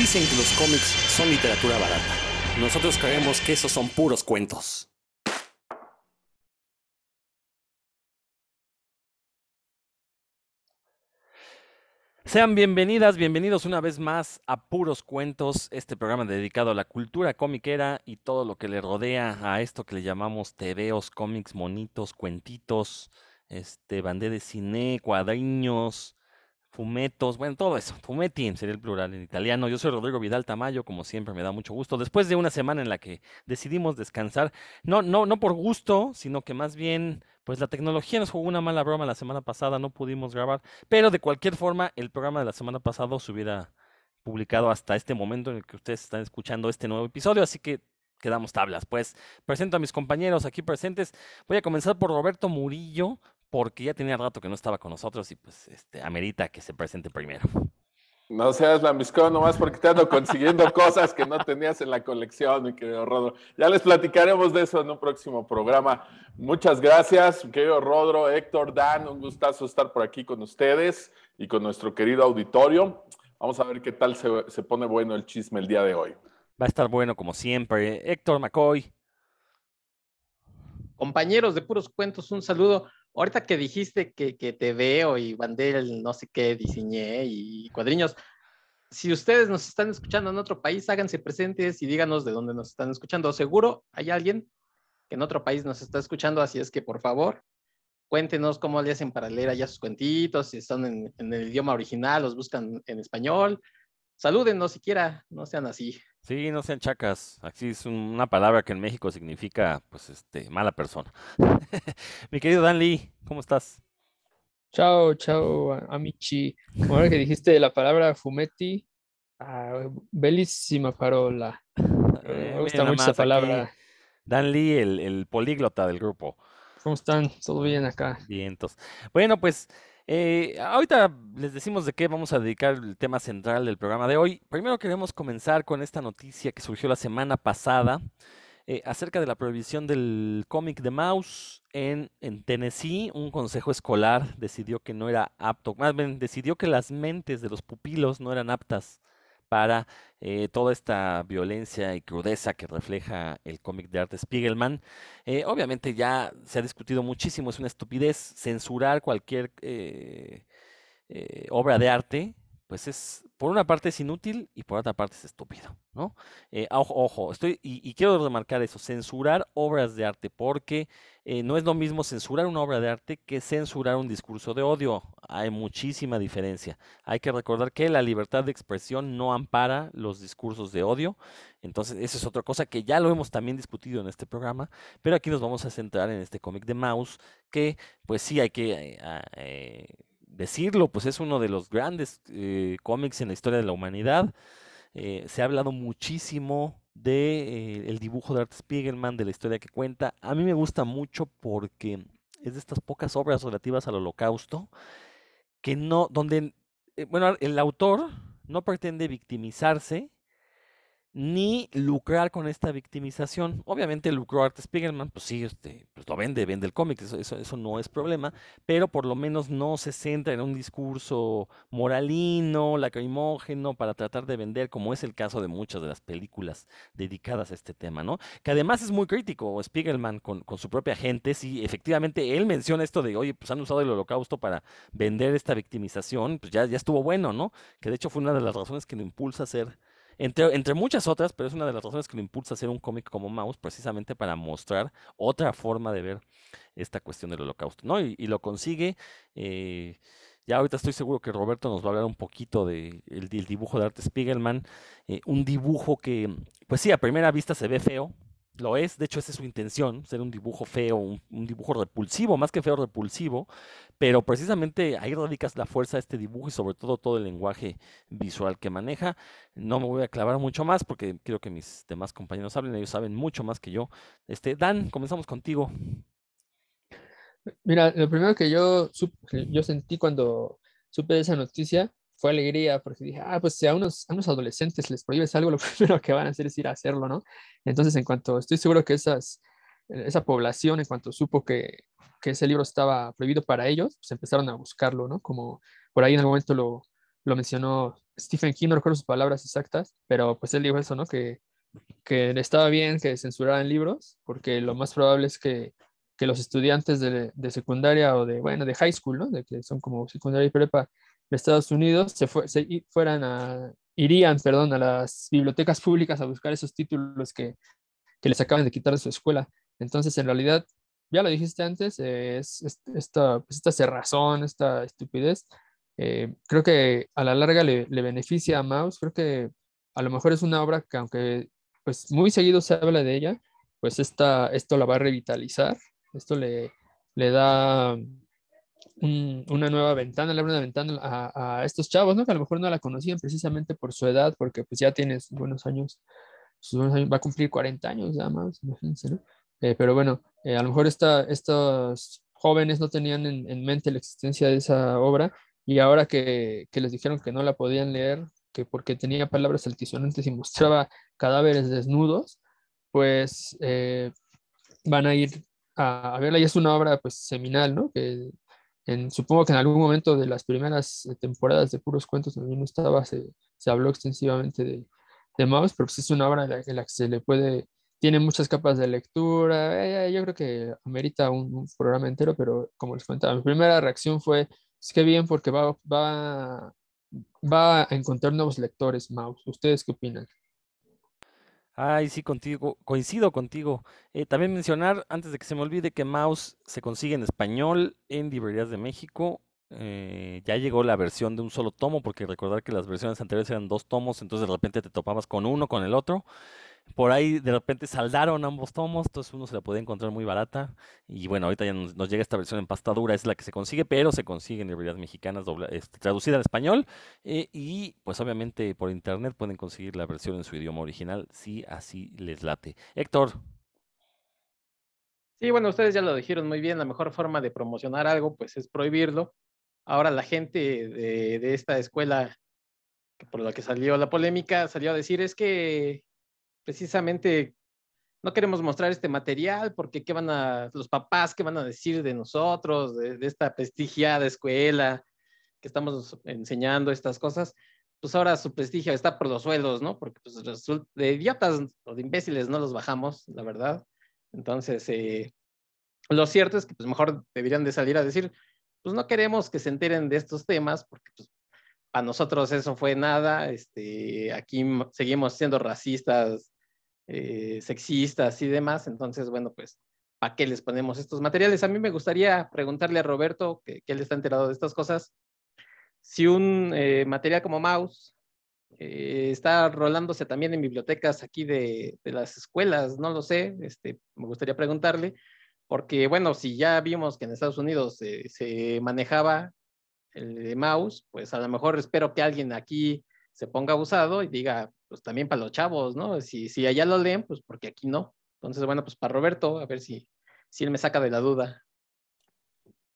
Dicen que los cómics son literatura barata. Nosotros creemos que esos son puros cuentos. Sean bienvenidas, bienvenidos una vez más a Puros Cuentos, este programa dedicado a la cultura comiquera y todo lo que le rodea a esto que le llamamos tebeos, cómics, monitos, cuentitos, este, bandé de cine, cuadriños, fumetos, bueno, todo eso. Fumetti sería el plural en italiano. Yo soy Rodrigo Vidal Tamayo, como siempre me da mucho gusto. Después de una semana en la que decidimos descansar, no, no, no por gusto, sino que más bien, pues la tecnología nos jugó una mala broma la semana pasada, no pudimos grabar, pero de cualquier forma, el programa de la semana pasada se hubiera publicado hasta este momento en el que ustedes están escuchando este nuevo episodio, así que quedamos tablas. Pues presento a mis compañeros aquí presentes. Voy a comenzar por Roberto Murillo, porque ya tenía rato que no estaba con nosotros y pues este, amerita que se presente primero. No seas lambiscón nomás porque te ando consiguiendo cosas que no tenías en la colección, mi querido Rodro. Ya les platicaremos de eso en un próximo programa. Muchas gracias, mi querido Rodro, Héctor, Dan, un gustazo estar por aquí con ustedes y con nuestro querido auditorio. Vamos a ver qué tal se, se pone bueno el chisme el día de hoy. Va a estar bueno como siempre. Héctor McCoy. Compañeros de Puros Cuentos, un saludo. Ahorita que dijiste que, te veo y bandel, no sé qué, diseñé y cuadriños, si ustedes nos están escuchando en otro país, háganse presentes y díganos de dónde nos están escuchando. Seguro hay alguien que en otro país nos está escuchando, así es que por favor, cuéntenos cómo le hacen para leer allá sus cuentitos, si están en, en el idioma original, los buscan en español. Salúdenos siquiera, no sean así. Sí, no sean chacas. Aquí es una palabra que en México significa, pues, este, mala persona. Mi querido Dan Lee, ¿cómo estás? Chao, chao, amici. Ahora que dijiste la palabra fumetti, ah, bellísima parola. Eh, me gusta mucho esa palabra. Dan Lee, el, el políglota del grupo. ¿Cómo están? ¿Todo bien acá? Vientos. Bueno, pues eh, ahorita les decimos de qué vamos a dedicar el tema central del programa de hoy. Primero queremos comenzar con esta noticia que surgió la semana pasada eh, acerca de la prohibición del cómic de Mouse en, en, Tennessee. Un consejo escolar decidió que no era apto, más bien decidió que las mentes de los pupilos no eran aptas para eh, toda esta violencia y crudeza que refleja el cómic de Art Spiegelman. Eh, obviamente ya se ha discutido muchísimo, es una estupidez censurar cualquier eh, obra de arte, pues es, por una parte es inútil y por otra parte es estúpido, ¿no? ojo, ojo, estoy, y, quiero remarcar eso, censurar obras de arte, porque no es lo mismo censurar una obra de arte que censurar un discurso de odio hay muchísima diferencia. Hay que recordar que la libertad de expresión no ampara los discursos de odio. Entonces, esa es otra cosa que ya lo hemos también discutido en este programa, pero aquí nos vamos a centrar en este cómic de Mouse, que pues sí hay que eh, eh, decirlo, pues es uno de los grandes eh, cómics en la historia de la humanidad. se ha hablado muchísimo de el dibujo de Art Spiegelman, de la historia que cuenta. A mí me gusta mucho porque es de estas pocas obras relativas al holocausto que no, donde, eh, bueno, el autor no pretende victimizarse, ni lucrar con esta victimización. Obviamente lucró Art Spiegelman, pues sí, este, pues lo vende, vende el cómic, eso, eso, no es problema, pero por lo menos no se centra en un discurso moralino, lacrimógeno, para tratar de vender, como es el caso de muchas de las películas dedicadas a este tema, ¿no? Que además es muy crítico Spiegelman con, con su propia gente, sí, efectivamente él menciona esto de, oye, pues han usado el holocausto para vender esta victimización, pues ya, ya estuvo bueno, ¿no? Que de hecho fue una de las razones que lo impulsa a hacer entre, muchas otras, pero es una de las razones que lo impulsa a hacer un cómic como Mouse, precisamente para mostrar otra forma de ver esta cuestión del holocausto, ¿no? Y, lo consigue. Eh, ya ahorita estoy seguro que Roberto nos va a hablar un poquito del de dibujo de Arte Spiegelman. Eh, un dibujo que, pues sí, a primera vista se ve feo, lo es, de hecho esa es su intención, ser un dibujo feo, un, dibujo repulsivo, más que feo, repulsivo, pero precisamente ahí radicas la fuerza de este dibujo y sobre todo todo el lenguaje visual que maneja. No me voy a clavar mucho más porque quiero que mis demás compañeros hablen, ellos saben mucho más que yo. Este, Dan, comenzamos contigo. Mira, lo primero que yo, yo sentí cuando supe esa noticia fue alegría porque dije, ah, pues si a unos, a unos adolescentes les prohíbes algo, lo primero que van a hacer es ir a hacerlo, ¿no? Entonces, en cuanto estoy seguro que esas, esa población, en cuanto supo que, que ese libro estaba prohibido para ellos, pues empezaron a buscarlo, ¿no? Como por ahí en algún momento lo, lo mencionó Stephen King, no recuerdo sus palabras exactas, pero pues él dijo eso, ¿no? Que, que estaba bien que censuraran libros, porque lo más probable es que, que los estudiantes de, de, secundaria o de, bueno, de high school, ¿no? De que son como secundaria y prepa de Estados Unidos, se, se fueran a, irían, perdón, a las bibliotecas públicas a buscar esos títulos que, que les acaban de quitar de su escuela. Entonces, en realidad, ya lo dijiste antes, es, esta, pues, esta cerrazón, esta estupidez, eh, creo que a la larga le, le, beneficia a Maus, creo que a lo mejor es una obra que aunque pues muy seguido se habla de ella, pues esta, esto la va a revitalizar, esto le, le da una nueva ventana, le abre una ventana a, estos chavos, ¿no? Que a lo mejor no la conocían precisamente por su edad, porque pues ya tienes buenos años, buenos años va a cumplir 40 años ya más, imagínense, ¿no? Eh, pero bueno, eh, a lo mejor esta, estos jóvenes no tenían en, en, mente la existencia de esa obra y ahora que, que, les dijeron que no la podían leer, que porque tenía palabras altisonantes y mostraba cadáveres desnudos, pues eh, van a ir a, a, verla y es una obra pues seminal, ¿no? Que supongo que en algún momento de las primeras temporadas de puros cuentos donde uno estaba se, se habló extensivamente de, de Maus, pero pues es una obra en la, que se le puede tiene muchas capas de lectura. Eh, yo creo que amerita un, un, programa entero, pero como les contaba, mi primera reacción fue, es que bien, porque va, va, va a encontrar nuevos lectores, Maus. ¿Ustedes qué opinan? Ay, sí, contigo, coincido contigo. Eh, también mencionar, antes de que se me olvide, que Mouse se consigue en español en librerías de México. Eh, ya llegó la versión de un solo tomo, porque recordar que las versiones anteriores eran dos tomos, entonces de repente te topabas con uno, con el otro. Por ahí de repente saldaron ambos tomos, entonces uno se la puede encontrar muy barata. Y bueno, ahorita ya nos, llega esta versión en pasta dura, es la que se consigue, pero se consigue en librerías mexicanas este, traducida al español. Eh, y pues obviamente por internet pueden conseguir la versión en su idioma original, si así les late. Héctor. Sí, bueno, ustedes ya lo dijeron muy bien, la mejor forma de promocionar algo pues es prohibirlo. Ahora la gente de, de esta escuela, por la que salió la polémica, salió a decir es que precisamente no queremos mostrar este material porque qué van a, los papás, qué van a decir de nosotros, de, esta prestigiada escuela que estamos enseñando estas cosas, pues ahora su prestigio está por los suelos, ¿no? Porque pues de idiotas o de imbéciles no los bajamos, la verdad. Entonces, eh, lo cierto es que pues mejor deberían de salir a decir, pues no queremos que se enteren de estos temas porque pues a nosotros eso fue nada, este, aquí seguimos siendo racistas, eh, sexistas y demás, entonces, bueno, pues, ¿para qué les ponemos estos materiales? A mí me gustaría preguntarle a Roberto, que, que él está enterado de estas cosas, si un eh, material como Mouse eh, está rolándose también en bibliotecas aquí de, las escuelas, no lo sé, este, me gustaría preguntarle, porque bueno, si ya vimos que en Estados Unidos se manejaba el de mouse, pues a lo mejor espero que alguien aquí se ponga abusado y diga, pues también para los chavos, ¿no? Si, si allá lo leen, pues porque aquí no. Entonces, bueno, pues para Roberto, a ver si, si él me saca de la duda.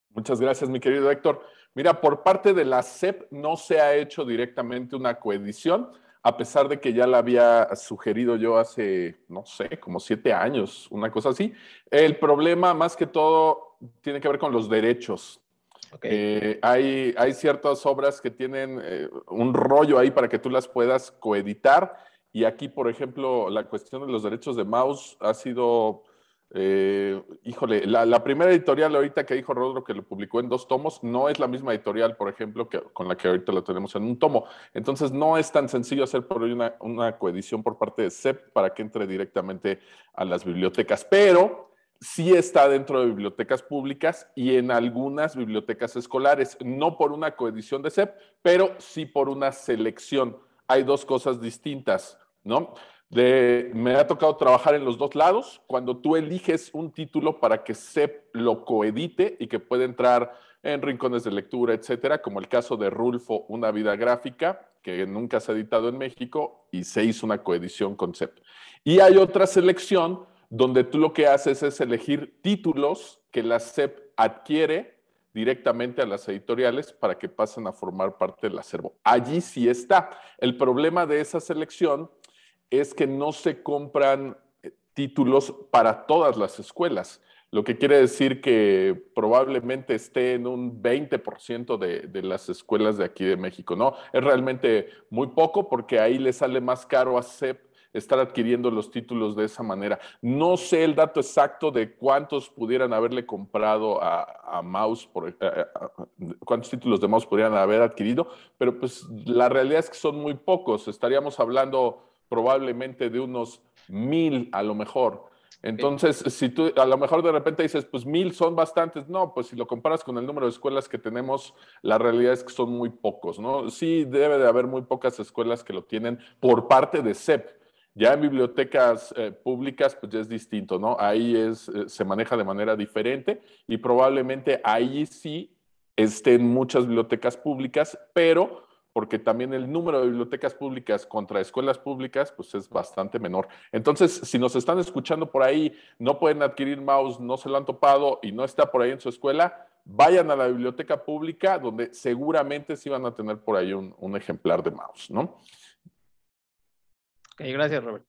Muchas gracias, mi querido Héctor. Mira, por parte de la CEP no se ha hecho directamente una coedición, a pesar de que ya la había sugerido yo hace, no sé, como siete años, una cosa así. El problema, más que todo, tiene que ver con los derechos. Eh, hay, ciertas obras que tienen eh, un rollo ahí para que tú las puedas coeditar. Y aquí, por ejemplo, la cuestión de los derechos de mouse ha sido, eh, híjole, la, la, primera editorial ahorita que dijo Rodro que lo publicó en dos tomos, no es la misma editorial, por ejemplo, que, con la que ahorita lo tenemos en un tomo. Entonces, no es tan sencillo hacer por hoy una, una coedición por parte de CEP para que entre directamente a las bibliotecas. Pero sí está dentro de bibliotecas públicas y en algunas bibliotecas escolares, no por una coedición de CEP, pero sí por una selección. Hay dos cosas distintas, ¿no? Me ha tocado trabajar en los dos lados, cuando tú eliges un título para que CEP lo coedite y que pueda entrar en rincones de lectura, etcétera, como el caso de Rulfo, Una vida gráfica, que nunca se ha editado en México y se hizo una coedición con CEP. Y hay otra selección donde tú lo que haces es elegir títulos que la SEP adquiere directamente a las editoriales para que pasen a formar parte del acervo. Allí sí está. El problema de esa selección es que no se compran eh, títulos para todas las escuelas. lo que quiere decir que probablemente esté en un 20% de, de, las escuelas de aquí de México, ¿no? Es realmente muy poco porque ahí le sale más caro a CEP estar adquiriendo los títulos de esa manera. No sé el dato exacto de cuántos pudieran haberle comprado a, a Mouse, por, a, a, cuántos títulos de Mouse pudieran haber adquirido, pero pues la realidad es que son muy pocos. Estaríamos hablando probablemente de unos mil a lo mejor. Entonces, si tú a lo mejor de repente dices, pues mil son bastantes, no, pues si lo comparas con el número de escuelas que tenemos, la realidad es que son muy pocos, ¿no? Sí debe de haber muy pocas escuelas que lo tienen por parte de CEP. Ya en bibliotecas eh, públicas, pues ya es distinto, ¿no? Ahí es, eh, se maneja de manera diferente y probablemente ahí sí estén muchas bibliotecas públicas, pero porque también el número de bibliotecas públicas contra escuelas públicas, pues es bastante menor. Entonces, si nos están escuchando por ahí, no pueden adquirir mouse, no se lo han topado y no está por ahí en su escuela, vayan a la biblioteca pública, donde seguramente sí van a tener por ahí un, un ejemplar de mouse, ¿no? Ok, gracias, Robert.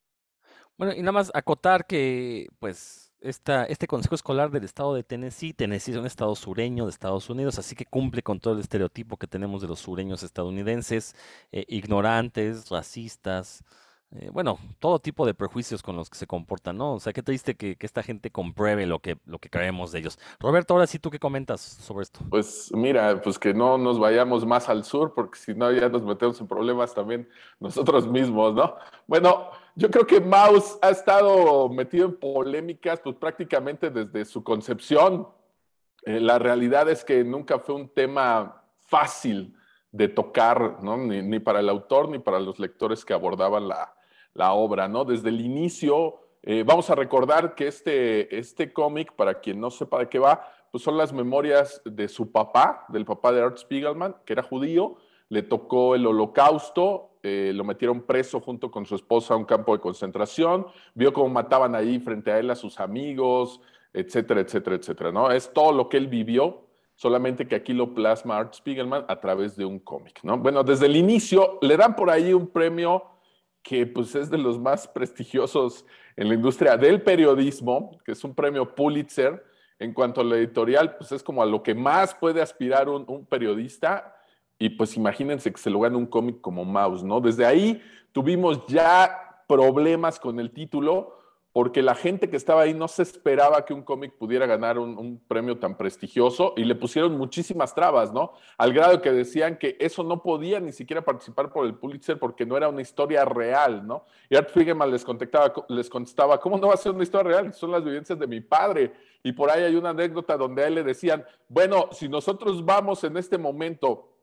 Bueno, y nada más acotar que, pues, esta, este Consejo Escolar del Estado de Tennessee, Tennessee es un estado sureño de Estados Unidos, así que cumple con todo el estereotipo que tenemos de los sureños estadounidenses, eh, ignorantes, racistas, eh, bueno, todo tipo de prejuicios con los que se comportan, ¿no? O sea, qué triste que, que, esta gente compruebe lo que, lo que creemos de ellos. Roberto, ahora sí, ¿tú qué comentas sobre esto? Pues mira, pues que no nos vayamos más al sur, porque si no ya nos metemos en problemas también nosotros mismos, ¿no? Bueno, yo creo que Maus ha estado metido en polémicas, pues prácticamente desde su concepción. Eh, la realidad es que nunca fue un tema fácil de tocar, ¿no? Ni, ni, para el autor ni para los lectores que abordaban la, la obra, ¿no? Desde el inicio, eh, vamos a recordar que este, este cómic, para quien no sepa de qué va, pues son las memorias de su papá, del papá de Art Spiegelman, que era judío, le tocó el holocausto, eh, lo metieron preso junto con su esposa a un campo de concentración, vio cómo mataban ahí frente a él a sus amigos, etcétera, etcétera, etcétera, ¿no? Es todo lo que él vivió, solamente que aquí lo plasma Art Spiegelman a través de un cómic, ¿no? Bueno, desde el inicio le dan por ahí un premio que pues es de los más prestigiosos en la industria del periodismo, que es un premio Pulitzer. En cuanto a la editorial, pues es como a lo que más puede aspirar un, periodista. Y pues imagínense que se lo gana un cómic como Mouse, ¿no? Desde ahí tuvimos ya problemas con el título, porque la gente que estaba ahí no se esperaba que un cómic pudiera ganar un, premio tan prestigioso y le pusieron muchísimas trabas, ¿no? Al grado que decían que eso no podía ni siquiera participar por el Pulitzer porque no era una historia real, ¿no? Y Art Spiegelman les, les contestaba, ¿cómo no va a ser una historia real? Son las vivencias de mi padre. Y por ahí hay una anécdota donde a él le decían, bueno, si nosotros vamos en este momento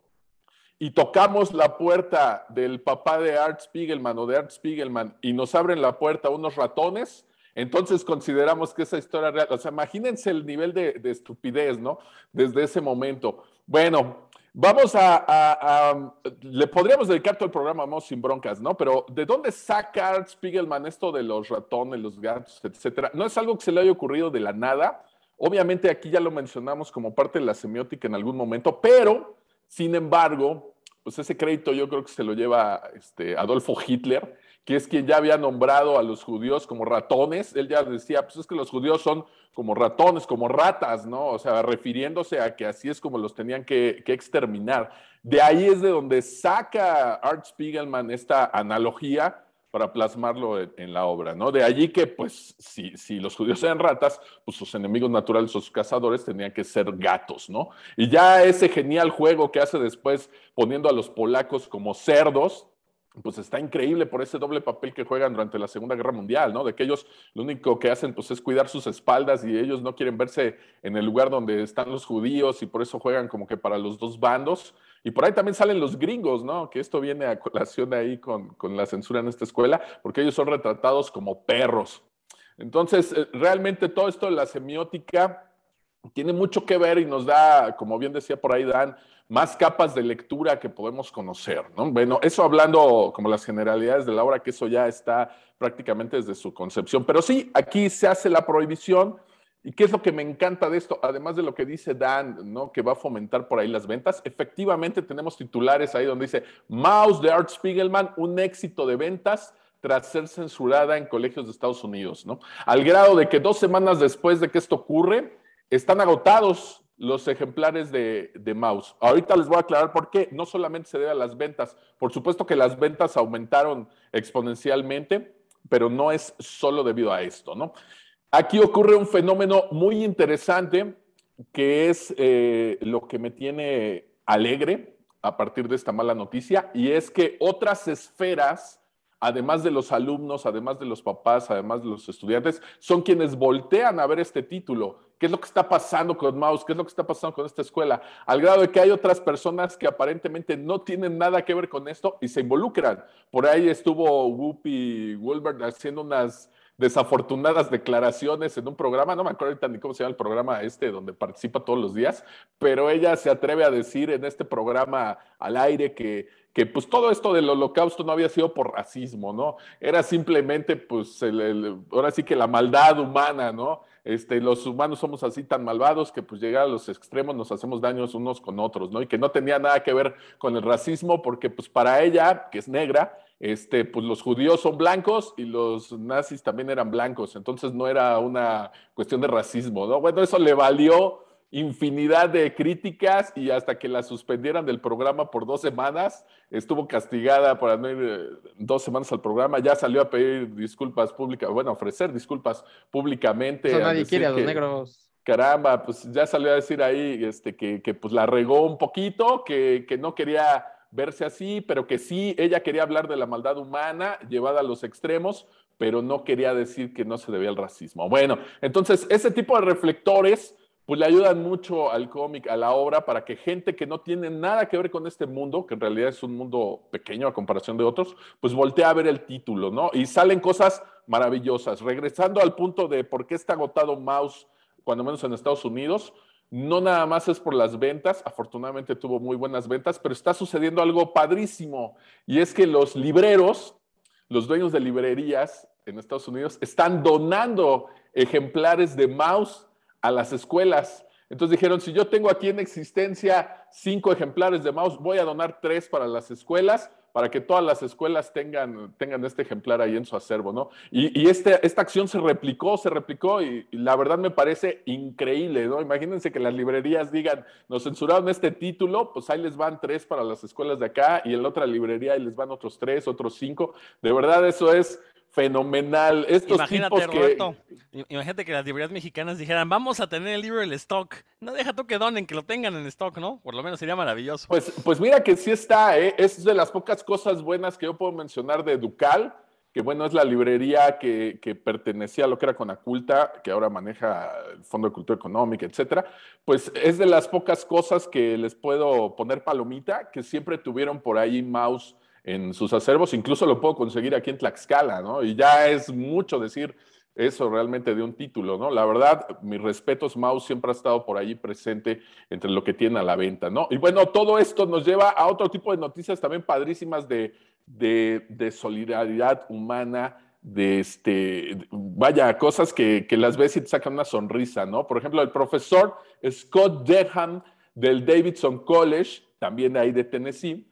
y tocamos la puerta del papá de Art Spiegelman o de Art Spiegelman y nos abren la puerta unos ratones, entonces consideramos que esa historia real. O sea, imagínense el nivel de, de estupidez, ¿no? Desde ese momento. Bueno, vamos a, Le podríamos dedicar todo el programa, vamos sin broncas, ¿no? Pero ¿de dónde saca Art Spiegelman esto de los ratones, los gatos, etcétera? No es algo que se le haya ocurrido de la nada. Obviamente aquí ya lo mencionamos como parte de la semiótica en algún momento, pero sin embargo, pues ese crédito yo creo que se lo lleva este, Adolfo Hitler, que es quien ya había nombrado a los judíos como ratones. Él ya decía, pues es que los judíos son como ratones, como ratas, ¿no? O sea, refiriéndose a que así es como los tenían que, que exterminar. De ahí es de donde saca Art Spiegelman esta analogía para plasmarlo en, la obra, ¿no? De allí que, pues, si, si, los judíos eran ratas, pues sus enemigos naturales, sus cazadores, tenían que ser gatos, ¿no? Y ya ese genial juego que hace después poniendo a los polacos como cerdos, pues está increíble por ese doble papel que juegan durante la Segunda Guerra Mundial, ¿no? De que ellos lo único que hacen pues es cuidar sus espaldas y ellos no quieren verse en el lugar donde están los judíos y por eso juegan como que para los dos bandos. Y por ahí también salen los gringos, ¿no? Que esto viene a colación ahí con, con la censura en esta escuela, porque ellos son retratados como perros. Entonces, eh, realmente todo esto de la semiótica tiene mucho que ver y nos da, como bien decía por ahí Dan, más capas de lectura que podemos conocer, ¿no? Bueno, eso hablando como las generalidades de la obra, que eso ya está prácticamente desde su concepción. Pero sí, aquí se hace la prohibición. ¿Y qué es lo que me encanta de esto? Además de lo que dice Dan, ¿no? Que va a fomentar por ahí las ventas. Efectivamente, tenemos titulares ahí donde dice Mouse de Art Spiegelman, un éxito de ventas tras ser censurada en colegios de Estados Unidos, ¿no? Al grado de que dos semanas después de que esto ocurre, están agotados los ejemplares de, mouse. Ahorita les voy a aclarar por qué. No solamente se debe a las ventas. Por supuesto que las ventas aumentaron exponencialmente, pero no es solo debido a esto, ¿no? Aquí ocurre un fenómeno muy interesante que es eh, lo que me tiene alegre a partir de esta mala noticia, y es que otras esferas además de los alumnos, además de los papás, además de los estudiantes, son quienes voltean a ver este título. ¿Qué es lo que está pasando con Maus? ¿Qué es lo que está pasando con esta escuela? Al grado de que hay otras personas que aparentemente no tienen nada que ver con esto y se involucran. Por ahí estuvo Whoopi Wolbert haciendo unas desafortunadas declaraciones en un programa, no me acuerdo ahorita ni cómo se llama el programa este donde participa todos los días, pero ella se atreve a decir en este programa al aire que, que pues todo esto del holocausto no había sido por racismo, ¿no? Era simplemente pues ahora sí que la maldad humana, ¿no? Este, los humanos somos así tan malvados que pues llegar a los extremos nos hacemos daños unos con otros, ¿no? Y que no tenía nada que ver con el racismo porque pues para ella, que es negra, este, pues los judíos son blancos y los nazis también eran blancos, entonces no era una cuestión de racismo, ¿no? Bueno, eso le valió infinidad de críticas y hasta que la suspendieran del programa por dos semanas, estuvo castigada por no ir eh, dos semanas al programa, ya salió a pedir disculpas públicas, bueno, ofrecer disculpas públicamente. Eso nadie quiere a los negros. Caramba, pues ya salió a decir ahí este, que, que pues la regó un poquito, que, que no quería verse así, pero que sí, ella quería hablar de la maldad humana llevada a los extremos, pero no quería decir que no se debía al racismo. Bueno, entonces ese tipo de reflectores pues le ayudan mucho al cómic, a la obra, para que gente que no tiene nada que ver con este mundo, que en realidad es un mundo pequeño a comparación de otros, pues voltea a ver el título, ¿no? Y salen cosas maravillosas. Regresando al punto de por qué está agotado Mouse, cuando menos en Estados Unidos, no nada más es por las ventas, afortunadamente tuvo muy buenas ventas, pero está sucediendo algo padrísimo y es que los libreros, los dueños de librerías en Estados Unidos, están donando ejemplares de mouse a las escuelas. Entonces dijeron, si yo tengo aquí en existencia cinco ejemplares de mouse, voy a donar tres para las escuelas para que todas las escuelas tengan, tengan este ejemplar ahí en su acervo, ¿no? Y, este, esta acción se replicó, se replicó y, la verdad me parece increíble, ¿no? Imagínense que las librerías digan, nos censuraron este título, pues ahí les van tres para las escuelas de acá y en la otra librería ahí les van otros tres, otros cinco. De verdad eso es fenomenal. Estos imagínate, tipos Roberto, imagínate que las librerías mexicanas dijeran, vamos a tener el libro en stock. No deja tú que donen, que lo tengan en stock, ¿no? Por lo menos sería maravilloso. Pues, pues mira que sí está, ¿eh? es de las pocas cosas buenas que yo puedo mencionar de Ducal, que bueno, es la librería que, que pertenecía a lo que era Conaculta, que ahora maneja el Fondo de Cultura Económica, etcétera. Pues es de las pocas cosas que les puedo poner palomita, que siempre tuvieron por ahí mouse en sus acervos, incluso lo puedo conseguir aquí en Tlaxcala, ¿no? Y ya es mucho decir eso realmente de un título, ¿no? La verdad, mis respetos, Mouse siempre ha estado por ahí presente entre lo que tiene a la venta, ¿no? Y bueno, todo esto nos lleva a otro tipo de noticias también padrísimas de, de, solidaridad humana, de este, vaya, cosas que, que, las ves y te sacan una sonrisa, ¿no? Por ejemplo, el profesor Scott Dedham del Davidson College, también ahí de Tennessee,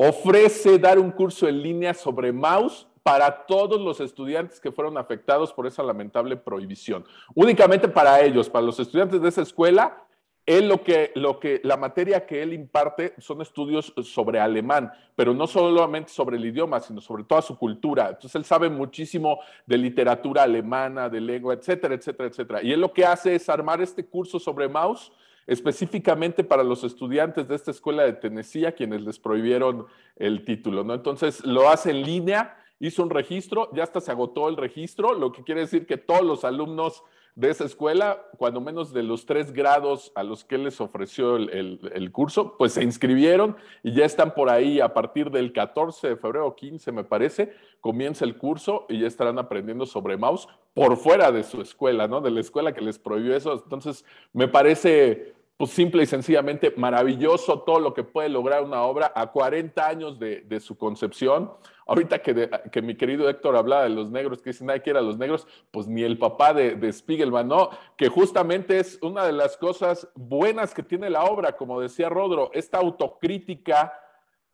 ofrece dar un curso en línea sobre mouse para todos los estudiantes que fueron afectados por esa lamentable prohibición. Únicamente para ellos, para los estudiantes de esa escuela, él lo que, lo que, la materia que él imparte son estudios sobre alemán, pero no solamente sobre el idioma, sino sobre toda su cultura. Entonces él sabe muchísimo de literatura alemana, de lengua, etcétera, etcétera, etcétera. Y él lo que hace es armar este curso sobre mouse específicamente para los estudiantes de esta escuela de Tennessee, a quienes les prohibieron el título, ¿no? Entonces lo hace en línea, hizo un registro, ya hasta se agotó el registro, lo que quiere decir que todos los alumnos de esa escuela, cuando menos de los tres grados a los que les ofreció el, curso, pues se inscribieron y ya están por ahí a partir del 14 de febrero, 15 me parece, comienza el curso y ya estarán aprendiendo sobre mouse por fuera de su escuela, ¿no? De la escuela que les prohibió eso. Entonces, me parece pues simple y sencillamente maravilloso todo lo que puede lograr una obra a 40 años de, su concepción. Ahorita que, mi querido Héctor hablaba de los negros, que dicen, nadie quiere a los negros, pues ni el papá de, de, Spiegelman, ¿no? Que justamente es una de las cosas buenas que tiene la obra, como decía Rodro, esta autocrítica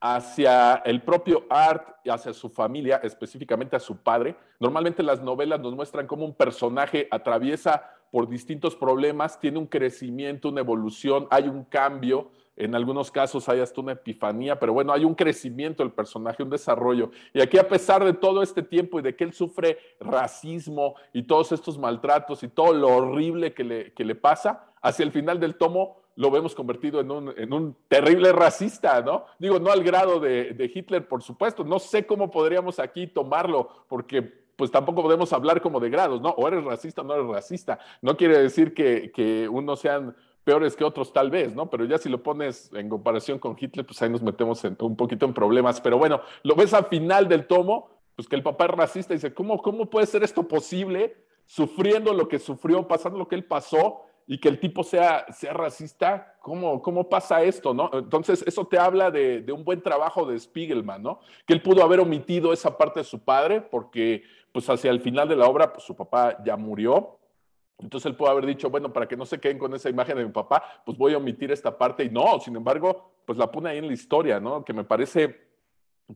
hacia el propio Art y hacia su familia, específicamente a su padre. Normalmente las novelas nos muestran cómo un personaje atraviesa por distintos problemas, tiene un crecimiento, una evolución, hay un cambio, en algunos casos hay hasta una epifanía, pero bueno, hay un crecimiento del personaje, un desarrollo. Y aquí a pesar de todo este tiempo y de que él sufre racismo y todos estos maltratos y todo lo horrible que le, que le pasa, hacia el final del tomo lo vemos convertido en un, en un terrible racista, ¿no? Digo, no al grado de, de, Hitler, por supuesto. No sé cómo podríamos aquí tomarlo, porque pues tampoco podemos hablar como de grados, ¿no? O eres racista o no eres racista. No quiere decir que, que unos sean peores que otros tal vez, ¿no? Pero ya si lo pones en comparación con Hitler, pues ahí nos metemos un poquito en problemas. Pero bueno, lo ves al final del tomo, pues que el papá es racista y dice, ¿cómo, cómo puede ser esto posible? Sufriendo lo que sufrió, pasando lo que él pasó, y que el tipo sea, sea racista, ¿cómo, ¿cómo pasa esto? ¿no? Entonces, eso te habla de, de, un buen trabajo de Spiegelman, ¿no? Que él pudo haber omitido esa parte de su padre porque, pues, hacia el final de la obra, pues, su papá ya murió. Entonces, él pudo haber dicho, bueno, para que no se queden con esa imagen de mi papá, pues voy a omitir esta parte. Y no, sin embargo, pues la pone ahí en la historia, ¿no? Que me parece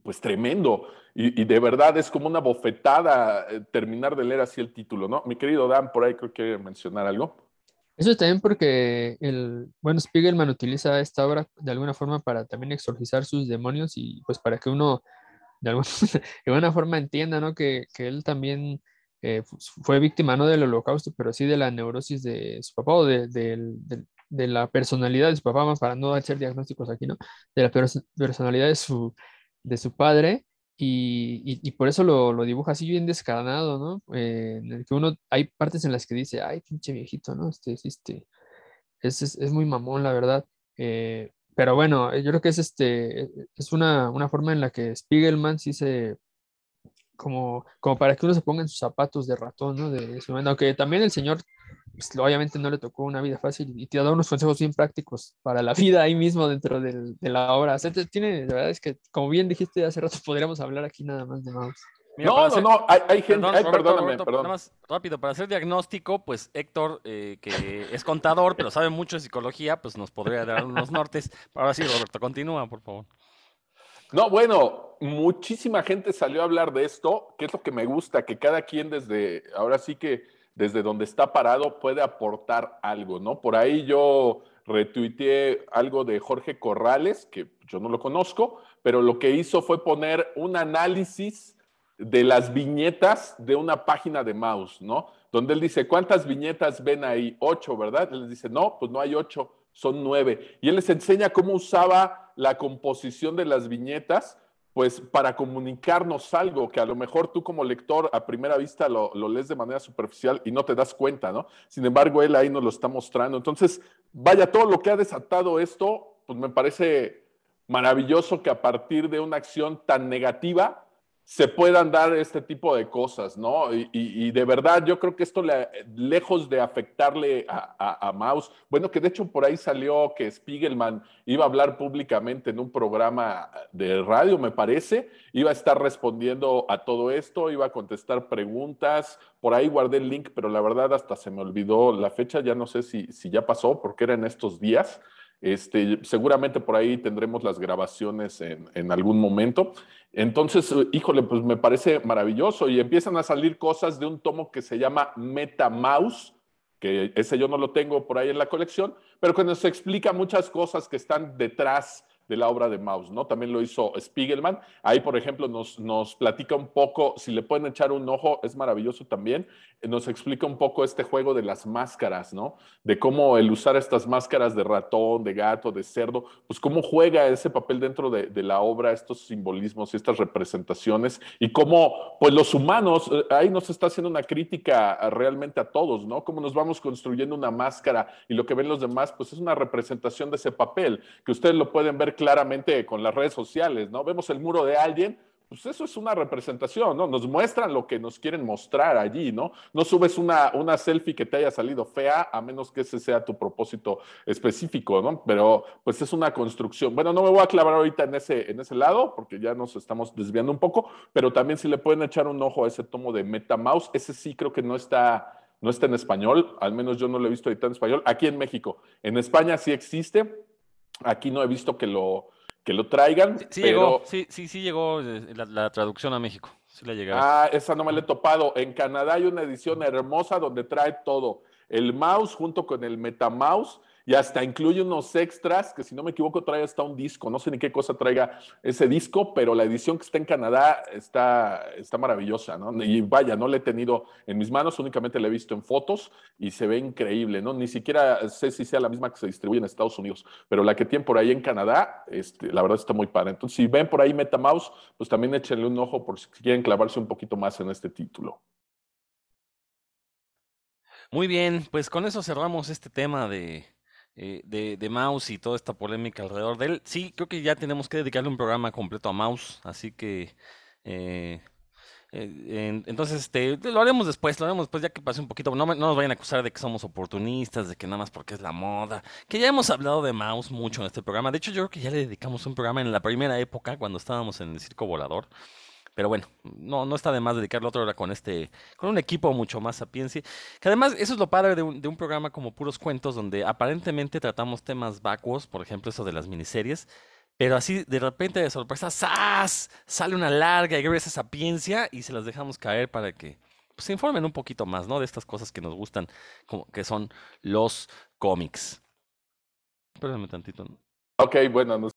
pues tremendo. Y, y, de verdad es como una bofetada eh, terminar de leer así el título, ¿no? Mi querido Dan, por ahí creo que mencionar algo. Eso también porque el, bueno, Spiegelman utiliza esta obra de alguna forma para también exorcizar sus demonios y pues para que uno de alguna, de alguna forma entienda, ¿no? Que, que él también eh, fue víctima no del holocausto, pero sí de la neurosis de su papá o de, de, de, la personalidad de su papá, para no hacer diagnósticos aquí, ¿no? De la personalidad de su, de su padre y, y, y, por eso lo, lo, dibuja así bien descarnado, ¿no? Eh, en el que uno, hay partes en las que dice, ay, pinche viejito, ¿no? Este, este, es, es, es muy mamón, la verdad. Eh, pero bueno, yo creo que es, este, es una, una forma en la que Spiegelman sí se, como, como para que uno se ponga en sus zapatos de ratón, ¿no? De momento, aunque también el señor pues, obviamente no le tocó una vida fácil y te ha dado unos consejos bien prácticos para la vida ahí mismo dentro del, de la obra. O sea, tiene, la verdad es que, como bien dijiste hace rato, podríamos hablar aquí nada más de Maus. Mira, no, no, no, hay, hay gente, perdón, Roberto, perdóname, Roberto, perdón. Nada más rápido, para hacer diagnóstico, pues Héctor, eh, que es contador, pero sabe mucho de psicología, pues nos podría dar unos nortes. Ahora sí, Roberto, continúa, por favor. No, bueno, muchísima gente salió a hablar de esto, que es lo que me gusta, que cada quien desde, ahora sí que desde donde está parado puede aportar algo, ¿no? Por ahí yo retuiteé algo de Jorge Corrales, que yo no lo conozco, pero lo que hizo fue poner un análisis de las viñetas de una página de mouse, ¿no? Donde él dice, ¿cuántas viñetas ven ahí? Ocho, ¿verdad? Él les dice, no, pues no hay ocho, son nueve. Y él les enseña cómo usaba la composición de las viñetas pues para comunicarnos algo que a lo mejor tú como lector a primera vista lo, lo, lees de manera superficial y no te das cuenta, ¿no? Sin embargo, él ahí nos lo está mostrando. Entonces, vaya, todo lo que ha desatado esto, pues me parece maravilloso que a partir de una acción tan negativa se puedan dar este tipo de cosas, ¿no? Y, de verdad, yo creo que esto, le, lejos de afectarle a, a, a, Maus, bueno, que de hecho por ahí salió que Spiegelman iba a hablar públicamente en un programa de radio, me parece, iba a estar respondiendo a todo esto, iba a contestar preguntas, por ahí guardé el link, pero la verdad hasta se me olvidó la fecha, ya no sé si, si ya pasó, porque era en estos días. Este, seguramente por ahí tendremos las grabaciones en, algún momento. Entonces, híjole, pues me parece maravilloso y empiezan a salir cosas de un tomo que se llama MetaMouse, que ese yo no lo tengo por ahí en la colección, pero que nos explica muchas cosas que están detrás de la obra de Maus, ¿no? También lo hizo Spiegelman. Ahí, por ejemplo, nos, nos platica un poco, si le pueden echar un ojo, es maravilloso también, nos explica un poco este juego de las máscaras, ¿no? De cómo el usar estas máscaras de ratón, de gato, de cerdo, pues cómo juega ese papel dentro de, de la obra, estos simbolismos y estas representaciones, y cómo, pues los humanos, ahí nos está haciendo una crítica realmente a todos, ¿no? Cómo nos vamos construyendo una máscara y lo que ven los demás, pues es una representación de ese papel, que ustedes lo pueden ver claramente con las redes sociales, ¿no? Vemos el muro de alguien, pues eso es una representación, ¿no? Nos muestran lo que nos quieren mostrar allí, ¿no? No subes una, una selfie que te haya salido fea, a menos que ese sea tu propósito específico, ¿no? Pero pues es una construcción. Bueno, no me voy a clavar ahorita en ese, en ese lado, porque ya nos estamos desviando un poco, pero también si le pueden echar un ojo a ese tomo de MetaMouse, ese sí creo que no está, no está en español, al menos yo no lo he visto ahorita en español, aquí en México. En España sí existe, Aquí no he visto que lo, que lo traigan. Sí, pero... llegó, sí, sí, sí llegó eh, la, la traducción a México. Sí la. Ah, esa no me la he topado. En Canadá hay una edición hermosa donde trae todo. El mouse junto con el MetaMouse y hasta incluye unos extras que si no me equivoco trae hasta un disco. No sé ni qué cosa traiga ese disco, pero la edición que está en Canadá está, está maravillosa, ¿no? Y vaya, no la he tenido en mis manos, únicamente la he visto en fotos y se ve increíble, ¿no? Ni siquiera sé si sea la misma que se distribuye en Estados Unidos, pero la que tienen por ahí en Canadá, este, la verdad está muy padre. Entonces, si ven por ahí MetaMouse, pues también échenle un ojo por si quieren clavarse un poquito más en este título. Muy bien, pues con eso cerramos este tema de, eh, de, de, Mouse y toda esta polémica alrededor de él. Sí, creo que ya tenemos que dedicarle un programa completo a Mouse, así que... Eh, eh, entonces, este, lo haremos después, lo haremos después, ya que pase un poquito. No, no, nos vayan a acusar de que somos oportunistas, de que nada más porque es la moda. Que ya hemos hablado de Mouse mucho en este programa. De hecho, yo creo que ya le dedicamos un programa en la primera época, cuando estábamos en el circo volador. Pero bueno, no, no está de más dedicarle otra hora con este, con un equipo mucho más sapiencia. Que además, eso es lo padre de un, de un, programa como Puros Cuentos, donde aparentemente tratamos temas vacuos, por ejemplo, eso de las miniseries. Pero así, de repente, de sorpresa, ¡zas! Sale una larga y gruesa sapiencia y se las dejamos caer para que pues, se informen un poquito más, ¿no? De estas cosas que nos gustan, como que son los cómics. Espérame tantito, ¿no? Ok, bueno, nos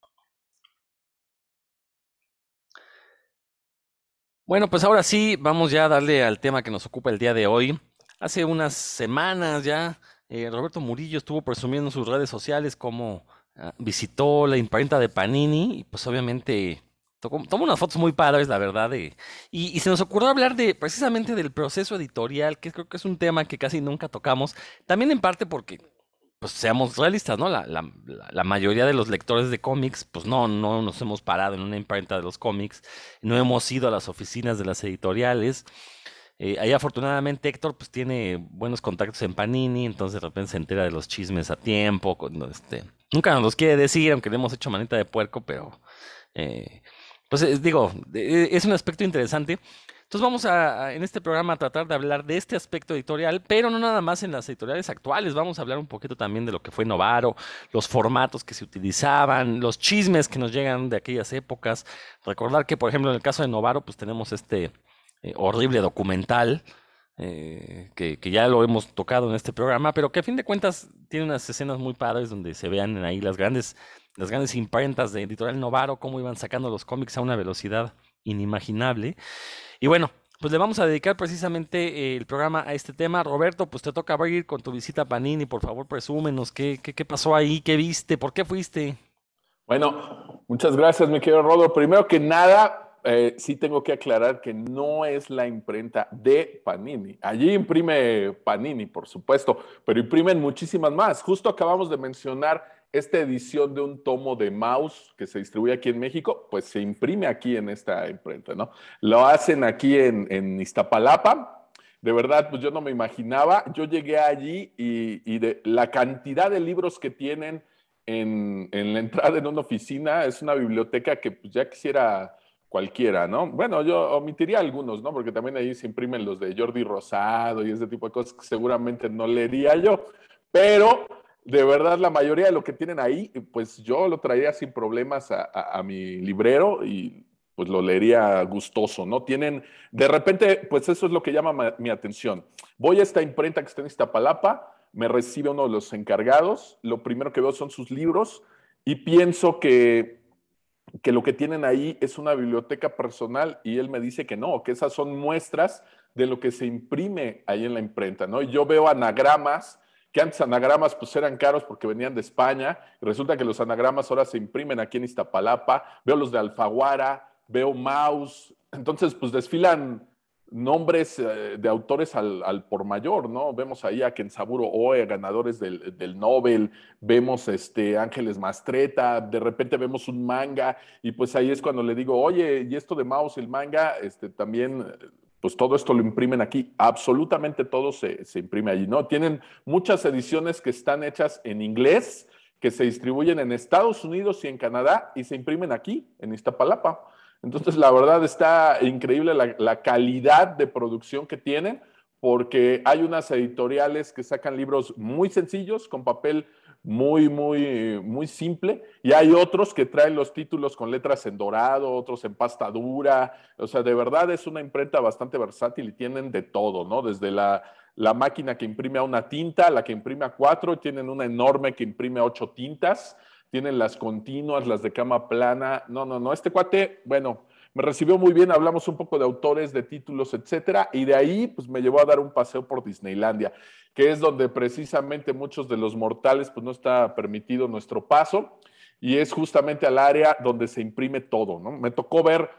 Bueno, pues ahora sí, vamos ya a darle al tema que nos ocupa el día de hoy. Hace unas semanas ya, eh, Roberto Murillo estuvo presumiendo en sus redes sociales cómo uh, visitó la imprenta de Panini y pues obviamente tocó, tomó unas fotos muy padres, la verdad. Y, y, se nos ocurrió hablar de precisamente del proceso editorial, que creo que es un tema que casi nunca tocamos, también en parte porque pues seamos realistas, ¿no? La, la, mayoría de los lectores de cómics, pues no, no nos hemos parado en una imprenta de los cómics, no hemos ido a las oficinas de las editoriales. Eh, ahí afortunadamente Héctor pues tiene buenos contactos en Panini, entonces de repente se entera de los chismes a tiempo, este, nunca nos los quiere decir, aunque le hemos hecho manita de puerco, pero eh, pues eh, digo, es un aspecto interesante. Entonces vamos a, en este programa a tratar de hablar de este aspecto editorial, pero no nada más en las editoriales actuales, vamos a hablar un poquito también de lo que fue Novaro, los formatos que se utilizaban, los chismes que nos llegan de aquellas épocas. Recordar que, por ejemplo, en el caso de Novaro, pues tenemos este eh, horrible documental, eh, que, que, ya lo hemos tocado en este programa, pero que a fin de cuentas tiene unas escenas muy padres donde se vean ahí las grandes, las grandes imprentas de Editorial Novaro, cómo iban sacando los cómics a una velocidad inimaginable. Y bueno, pues le vamos a dedicar precisamente el programa a este tema. Roberto, pues te toca abrir con tu visita a Panini. Por favor, presúmenos. ¿Qué, qué, qué pasó ahí? ¿Qué viste? ¿Por qué fuiste? Bueno, muchas gracias, mi querido Rodo. Primero que nada, eh, sí tengo que aclarar que no es la imprenta de Panini. Allí imprime Panini, por supuesto, pero imprimen muchísimas más. Justo acabamos de mencionar esta edición de un tomo de mouse que se distribuye aquí en México, pues se imprime aquí en esta imprenta, ¿no? Lo hacen aquí en, en Iztapalapa. De verdad, pues yo no me imaginaba. Yo llegué allí y, y de la cantidad de libros que tienen en, en, la entrada en una oficina es una biblioteca que pues ya quisiera cualquiera, ¿no? Bueno, yo omitiría algunos, ¿no? Porque también ahí se imprimen los de Jordi Rosado y ese tipo de cosas que seguramente no leería yo, pero de verdad la mayoría de lo que tienen ahí, pues yo lo traería sin problemas a, mi librero y pues lo leería gustoso, ¿no? Tienen, de repente, pues eso es lo que llama mi atención. Voy a esta imprenta que está en Iztapalapa, me recibe uno de los encargados, lo primero que veo son sus libros y pienso que, que lo que tienen ahí es una biblioteca personal y él me dice que no, que esas son muestras de lo que se imprime ahí en la imprenta, ¿no? Y yo veo anagramas que antes anagramas pues eran caros porque venían de España, y resulta que los anagramas ahora se imprimen aquí en Iztapalapa, veo los de Alfaguara, veo Maus, entonces pues desfilan nombres eh, de autores al, por mayor, ¿no? Vemos ahí a Kensaburo Oe, ganadores del, del, Nobel, vemos este Ángeles Mastreta, de repente vemos un manga y pues ahí es cuando le digo, oye, y esto de Maus, el manga, este también pues todo esto lo imprimen aquí, absolutamente todo se, se, imprime allí, ¿no? Tienen muchas ediciones que están hechas en inglés, que se distribuyen en Estados Unidos y en Canadá y se imprimen aquí, en Iztapalapa. Entonces, la verdad está increíble la, la calidad de producción que tienen, porque hay unas editoriales que sacan libros muy sencillos, con papel muy, muy, muy simple. Y hay otros que traen los títulos con letras en dorado, otros en pasta dura. O sea, de verdad es una imprenta bastante versátil y tienen de todo, ¿no? Desde la, la máquina que imprime a una tinta, la que imprime a cuatro, tienen una enorme que imprime a ocho tintas, tienen las continuas, las de cama plana. No, no, no. Este cuate, bueno, me recibió muy bien, hablamos un poco de autores, de títulos, etcétera, y de ahí pues me llevó a dar un paseo por Disneylandia, que es donde precisamente muchos de los mortales pues no está permitido nuestro paso y es justamente al área donde se imprime todo, ¿no? Me tocó ver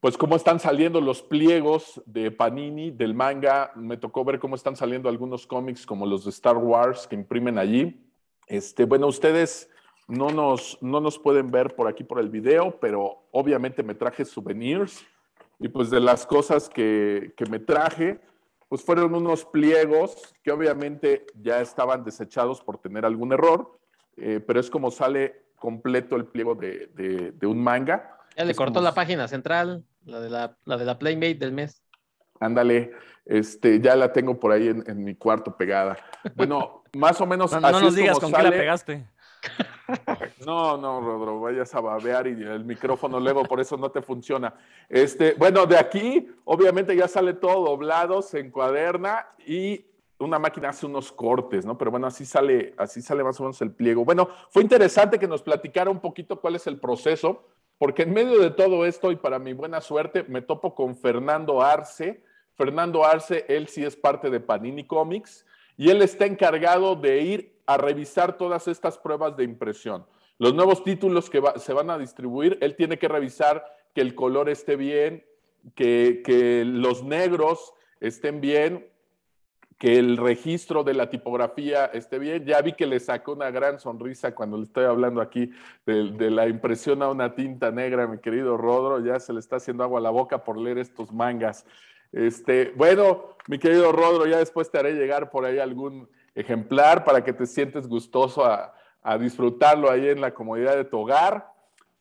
pues cómo están saliendo los pliegos de Panini, del manga, me tocó ver cómo están saliendo algunos cómics como los de Star Wars que imprimen allí. Este, bueno, ustedes no nos, no nos pueden ver por aquí por el video, pero obviamente me traje souvenirs y pues de las cosas que, que me traje, pues fueron unos pliegos que obviamente ya estaban desechados por tener algún error, eh, pero es como sale completo el pliego de, de, de un manga. Ya le Es cortó como la página central, la de la, la de la Playmate del mes. Ándale, este, ya la tengo por ahí en, en mi cuarto pegada. Bueno, más o menos No, no así nos es digas como con qué la pegaste. No, no, Rodro, vayas a babear y el micrófono luego por eso no te funciona. Este, bueno, de aquí obviamente ya sale todo doblado, se encuaderna y una máquina hace unos cortes, ¿no? Pero bueno, así sale, así sale más o menos el pliego. Bueno, fue interesante que nos platicara un poquito cuál es el proceso, porque en medio de todo esto y para mi buena suerte me topo con Fernando Arce. Fernando Arce, él sí es parte de Panini Comics y él está encargado de ir a revisar todas estas pruebas de impresión. Los nuevos títulos que se van a distribuir, él tiene que revisar que el color esté bien, que, que los negros estén bien, que el registro de la tipografía esté bien. Ya vi que le sacó una gran sonrisa cuando le estoy hablando aquí de, de la impresión a una tinta negra, mi querido Rodro. Ya se le está haciendo agua a la boca por leer estos mangas. Este, bueno, mi querido Rodro, ya después te haré llegar por ahí algún ejemplar para que te sientes gustoso a, a disfrutarlo ahí en la comodidad de tu hogar.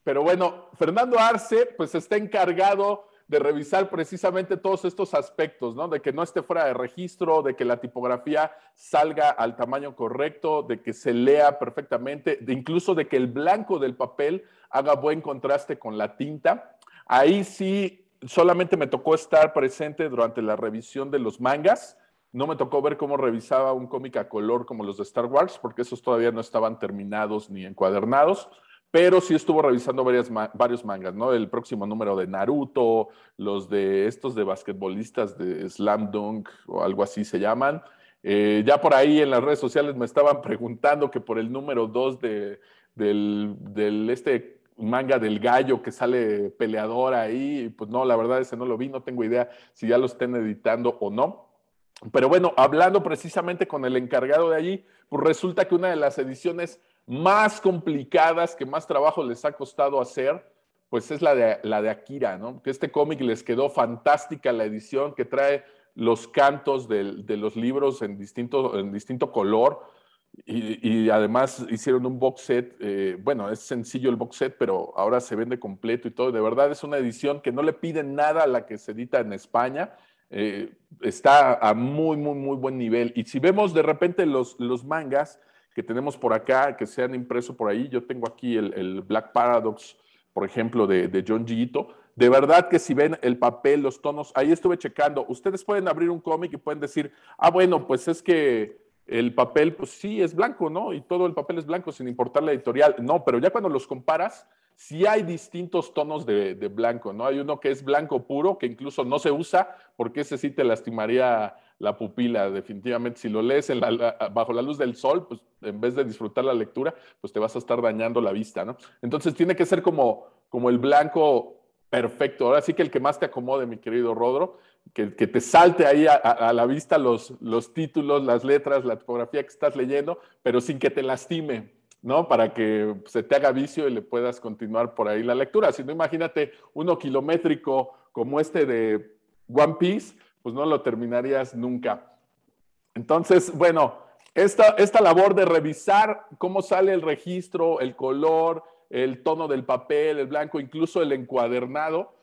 Pero bueno, Fernando Arce, pues está encargado de revisar precisamente todos estos aspectos, ¿no? De que no esté fuera de registro, de que la tipografía salga al tamaño correcto, de que se lea perfectamente, de incluso de que el blanco del papel haga buen contraste con la tinta. Ahí sí, solamente me tocó estar presente durante la revisión de los mangas. No me tocó ver cómo revisaba un cómic a color como los de Star Wars, porque esos todavía no estaban terminados ni encuadernados pero sí estuvo revisando varios mangas, ¿no? El próximo número de Naruto, los de estos de basquetbolistas de Slam Dunk o algo así se llaman. Eh, ya por ahí en las redes sociales me estaban preguntando que por el número 2 de, del este manga del gallo que sale peleador ahí, pues no, la verdad ese no lo vi, no tengo idea si ya lo estén editando o no. Pero bueno, hablando precisamente con el encargado de allí, pues resulta que una de las ediciones más complicadas, que más trabajo les ha costado hacer, pues es la de, la de Akira, ¿no? Que este cómic les quedó fantástica la edición, que trae los cantos del- de, los libros en distinto, en distinto color. Y, y además hicieron un box set, eh, bueno, es sencillo el box set, pero ahora se vende completo y todo. De verdad es una edición que no le piden nada a la que se edita en España. Eh, está a muy, muy, muy buen nivel. Y si vemos de repente los, los mangas que tenemos por acá, que se han impreso por ahí, yo tengo aquí el, el Black Paradox, por ejemplo, de, de John Gito. De verdad que si ven el papel, los tonos, ahí estuve checando. Ustedes pueden abrir un cómic y pueden decir, ah, bueno, pues es que el papel, pues sí, es blanco, ¿no? Y todo el papel es blanco sin importar la editorial. No, pero ya cuando los comparas, sí hay distintos tonos de, blanco, ¿no? Hay uno que es blanco puro, que incluso no se usa, porque ese sí te lastimaría la pupila, definitivamente. Si lo lees bajo la luz del sol, pues en vez de disfrutar la lectura, pues te vas a estar dañando la vista, ¿no? Entonces tiene que ser como, como el blanco perfecto. Ahora sí que el que más te acomode, mi querido Rodro, que, te salte ahí a la vista los, los títulos, las letras, la tipografía que estás leyendo, pero sin que te lastime, ¿no? Para que se te haga vicio y le puedas continuar por ahí la lectura. Si no, imagínate uno kilométrico como este de One Piece, pues no lo terminarías nunca. Entonces, bueno, esta, esta labor de revisar cómo sale el registro, el color, el tono del papel, el blanco, incluso el encuadernado,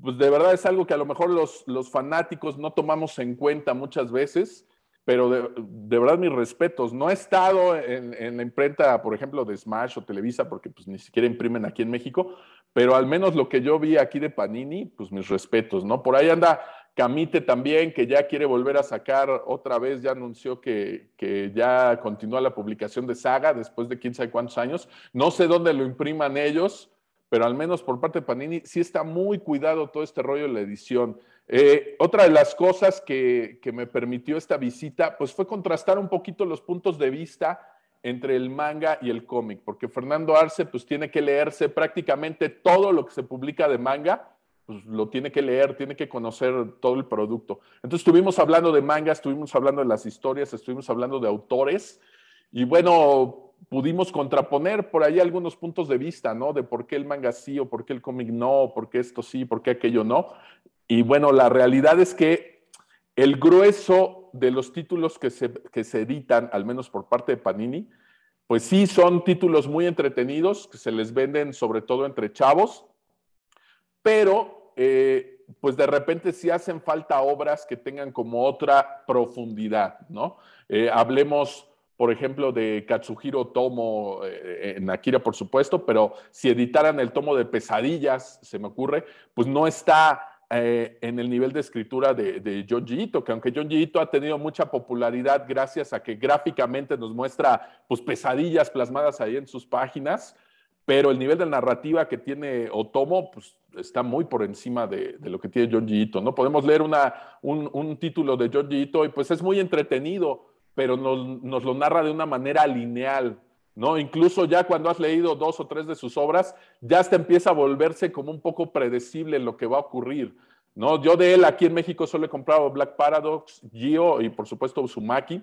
pues de verdad es algo que a lo mejor los, los fanáticos no tomamos en cuenta muchas veces. pero de, verdad mis respetos. No he estado en, la imprenta, por ejemplo, de Smash o Televisa, porque pues ni siquiera imprimen aquí en México, pero al menos lo que yo vi aquí de Panini, pues mis respetos, ¿no? Por ahí anda Camite también, que ya quiere volver a sacar otra vez, ya anunció que, que ya continúa la publicación de Saga después de quién sabe cuántos años. No sé dónde lo impriman ellos, pero al menos por parte de Panini sí está muy cuidado todo este rollo de la edición. Eh, otra de las cosas que, me permitió esta visita, pues fue contrastar un poquito los puntos de vista entre el manga y el cómic, porque Fernando Arce pues tiene que leerse prácticamente todo lo que se publica de manga, pues lo tiene que leer, tiene que conocer todo el producto. Entonces estuvimos hablando de manga, estuvimos hablando de las historias, estuvimos hablando de autores, y bueno, pudimos contraponer por ahí algunos puntos de vista, ¿no? De por qué el manga sí o por qué el cómic no, por qué esto sí, por qué aquello no. Y bueno, la realidad es que el grueso de los títulos que se, se editan, al menos por parte de Panini, pues sí son títulos muy entretenidos, que se les venden sobre todo entre chavos, pero eh, pues de repente sí hacen falta obras que tengan como otra profundidad, ¿no? Eh, hablemos, por ejemplo, de Katsuhiro Tomo eh, en Akira, por supuesto, pero si editaran el tomo de Pesadillas, se me ocurre, pues no está eh, en el nivel de escritura de, de Ito, que aunque John Ito ha tenido mucha popularidad gracias a que gráficamente nos muestra pues, pesadillas plasmadas ahí en sus páginas, pero el nivel de narrativa que tiene Otomo pues, está muy por encima de, lo que tiene John Ito. ¿no? Podemos leer una, un, título de John Ito y pues es muy entretenido, pero nos, nos lo narra de una manera lineal, ¿no? Incluso ya cuando has leído dos o tres de sus obras, ya hasta empieza a volverse como un poco predecible lo que va a ocurrir, ¿no? Yo de él aquí en México solo he comprado Black Paradox, Gio y por supuesto Uzumaki,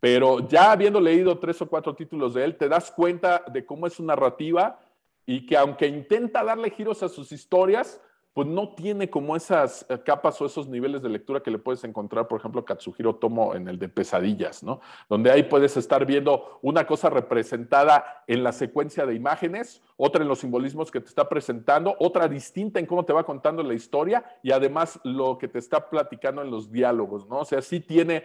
pero ya habiendo leído tres o cuatro títulos de él, te das cuenta de cómo es su narrativa y que aunque intenta darle giros a sus historias, pues no tiene como esas eh, capas o esos niveles de lectura que le puedes encontrar, por ejemplo, Katsuhiro Tomo en el de Pesadillas, ¿no? Donde ahí puedes estar viendo una cosa representada en la secuencia de imágenes, otra en los simbolismos que te está presentando, otra distinta en cómo te va contando la historia y además lo que te está platicando en los diálogos, ¿no? O sea, sí tiene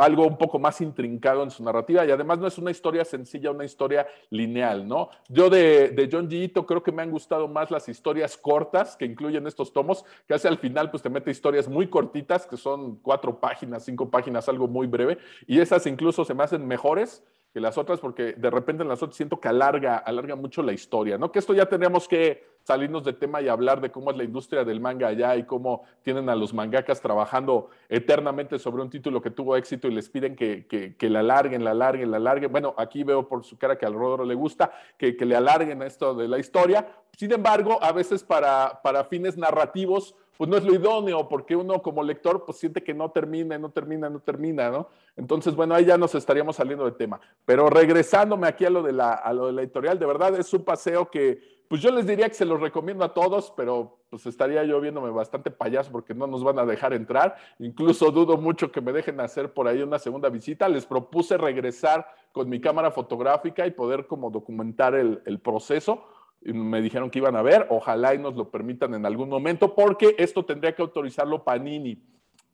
algo un poco más intrincado en su narrativa y además no es una historia sencilla, una historia lineal, ¿no? Yo de, John Gito creo que me han gustado más las historias cortas que incluyen estos tomos, que hace al final pues te mete historias muy cortitas, que son cuatro páginas, cinco páginas, algo muy breve, y esas incluso se me hacen mejores que las otras porque de repente en las otras siento que alarga, alarga mucho la historia, ¿no? Que esto ya tenemos que salirnos de tema y hablar de cómo es la industria del manga allá y cómo tienen a los mangakas trabajando eternamente sobre un título que tuvo éxito y les piden que, que, la alarguen, la alarguen, la alarguen. Bueno, aquí veo por su cara que al Rodro le gusta que, que le alarguen esto de la historia. Sin embargo, a veces para, para fines narrativos, pues no es lo idóneo, porque uno como lector pues siente que no termina, no termina, no termina, ¿no? Entonces, bueno, ahí ya nos estaríamos saliendo del tema. Pero regresándome aquí a lo de la, a lo de la editorial, de verdad es un paseo que, pues yo les diría que se los recomiendo a todos, pero pues estaría yo viéndome bastante payaso porque no nos van a dejar entrar. Incluso dudo mucho que me dejen hacer por ahí una segunda visita. Les propuse regresar con mi cámara fotográfica y poder como documentar el, el proceso me dijeron que iban a ver, ojalá y nos lo permitan en algún momento, porque esto tendría que autorizarlo Panini.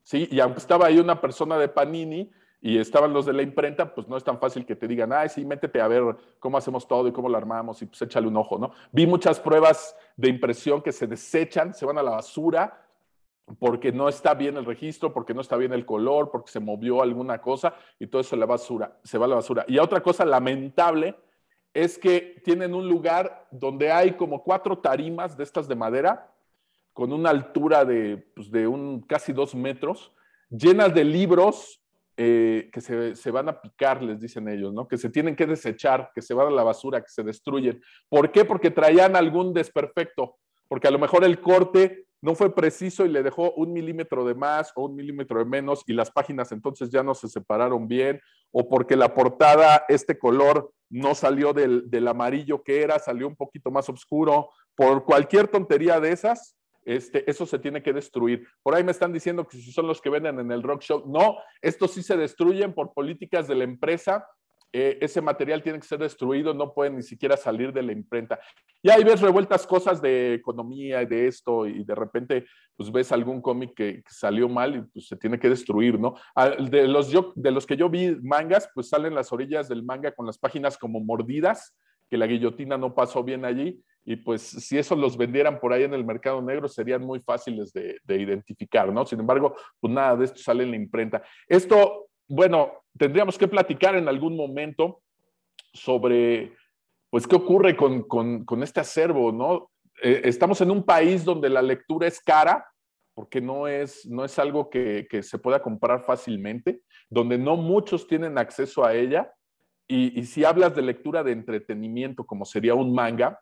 ¿sí? Y aunque estaba ahí una persona de Panini y estaban los de la imprenta, pues no es tan fácil que te digan, ay, sí, métete a ver cómo hacemos todo y cómo lo armamos y pues échale un ojo, ¿no? Vi muchas pruebas de impresión que se desechan, se van a la basura porque no está bien el registro, porque no está bien el color, porque se movió alguna cosa y todo eso la basura, se va a la basura. Y otra cosa lamentable es que tienen un lugar donde hay como cuatro tarimas de estas de madera, con una altura de, pues, un casi dos metros, llenas de libros eh, que se, van a picar, les dicen ellos, ¿no? Que se tienen que desechar, que se van a la basura, que se destruyen. ¿Por qué? Porque traían algún desperfecto, porque a lo mejor el corte no fue preciso y le dejó un milímetro de más o un milímetro de menos y las páginas entonces ya no se separaron bien, o porque la portada, este color no salió del, amarillo que era, salió un poquito más oscuro, por cualquier tontería de esas, este, eso se tiene que destruir. Por ahí me están diciendo que son los que venden en el rock show, no, estos sí se destruyen por políticas de la empresa eh, ese material tiene que ser destruido, no puede ni siquiera salir de la imprenta. Y ahí ves revueltas cosas de economía y de esto, y de repente pues ves algún cómic que, salió mal y pues se tiene que destruir, ¿no? De los, yo, de los que yo vi mangas, pues salen las orillas del manga con las páginas como mordidas, que la guillotina no pasó bien allí, y pues si eso los vendieran por ahí en el mercado negro serían muy fáciles de, de identificar, ¿no? Sin embargo, pues nada de esto sale en la imprenta. Esto bueno, tendríamos que platicar en algún momento sobre, pues, qué ocurre con, este acervo, ¿no? Eh, estamos en un país donde la lectura es cara, porque no es, no es algo que, se pueda comprar fácilmente, donde no muchos tienen acceso a ella. Y, y, si hablas de lectura de entretenimiento, como sería un manga,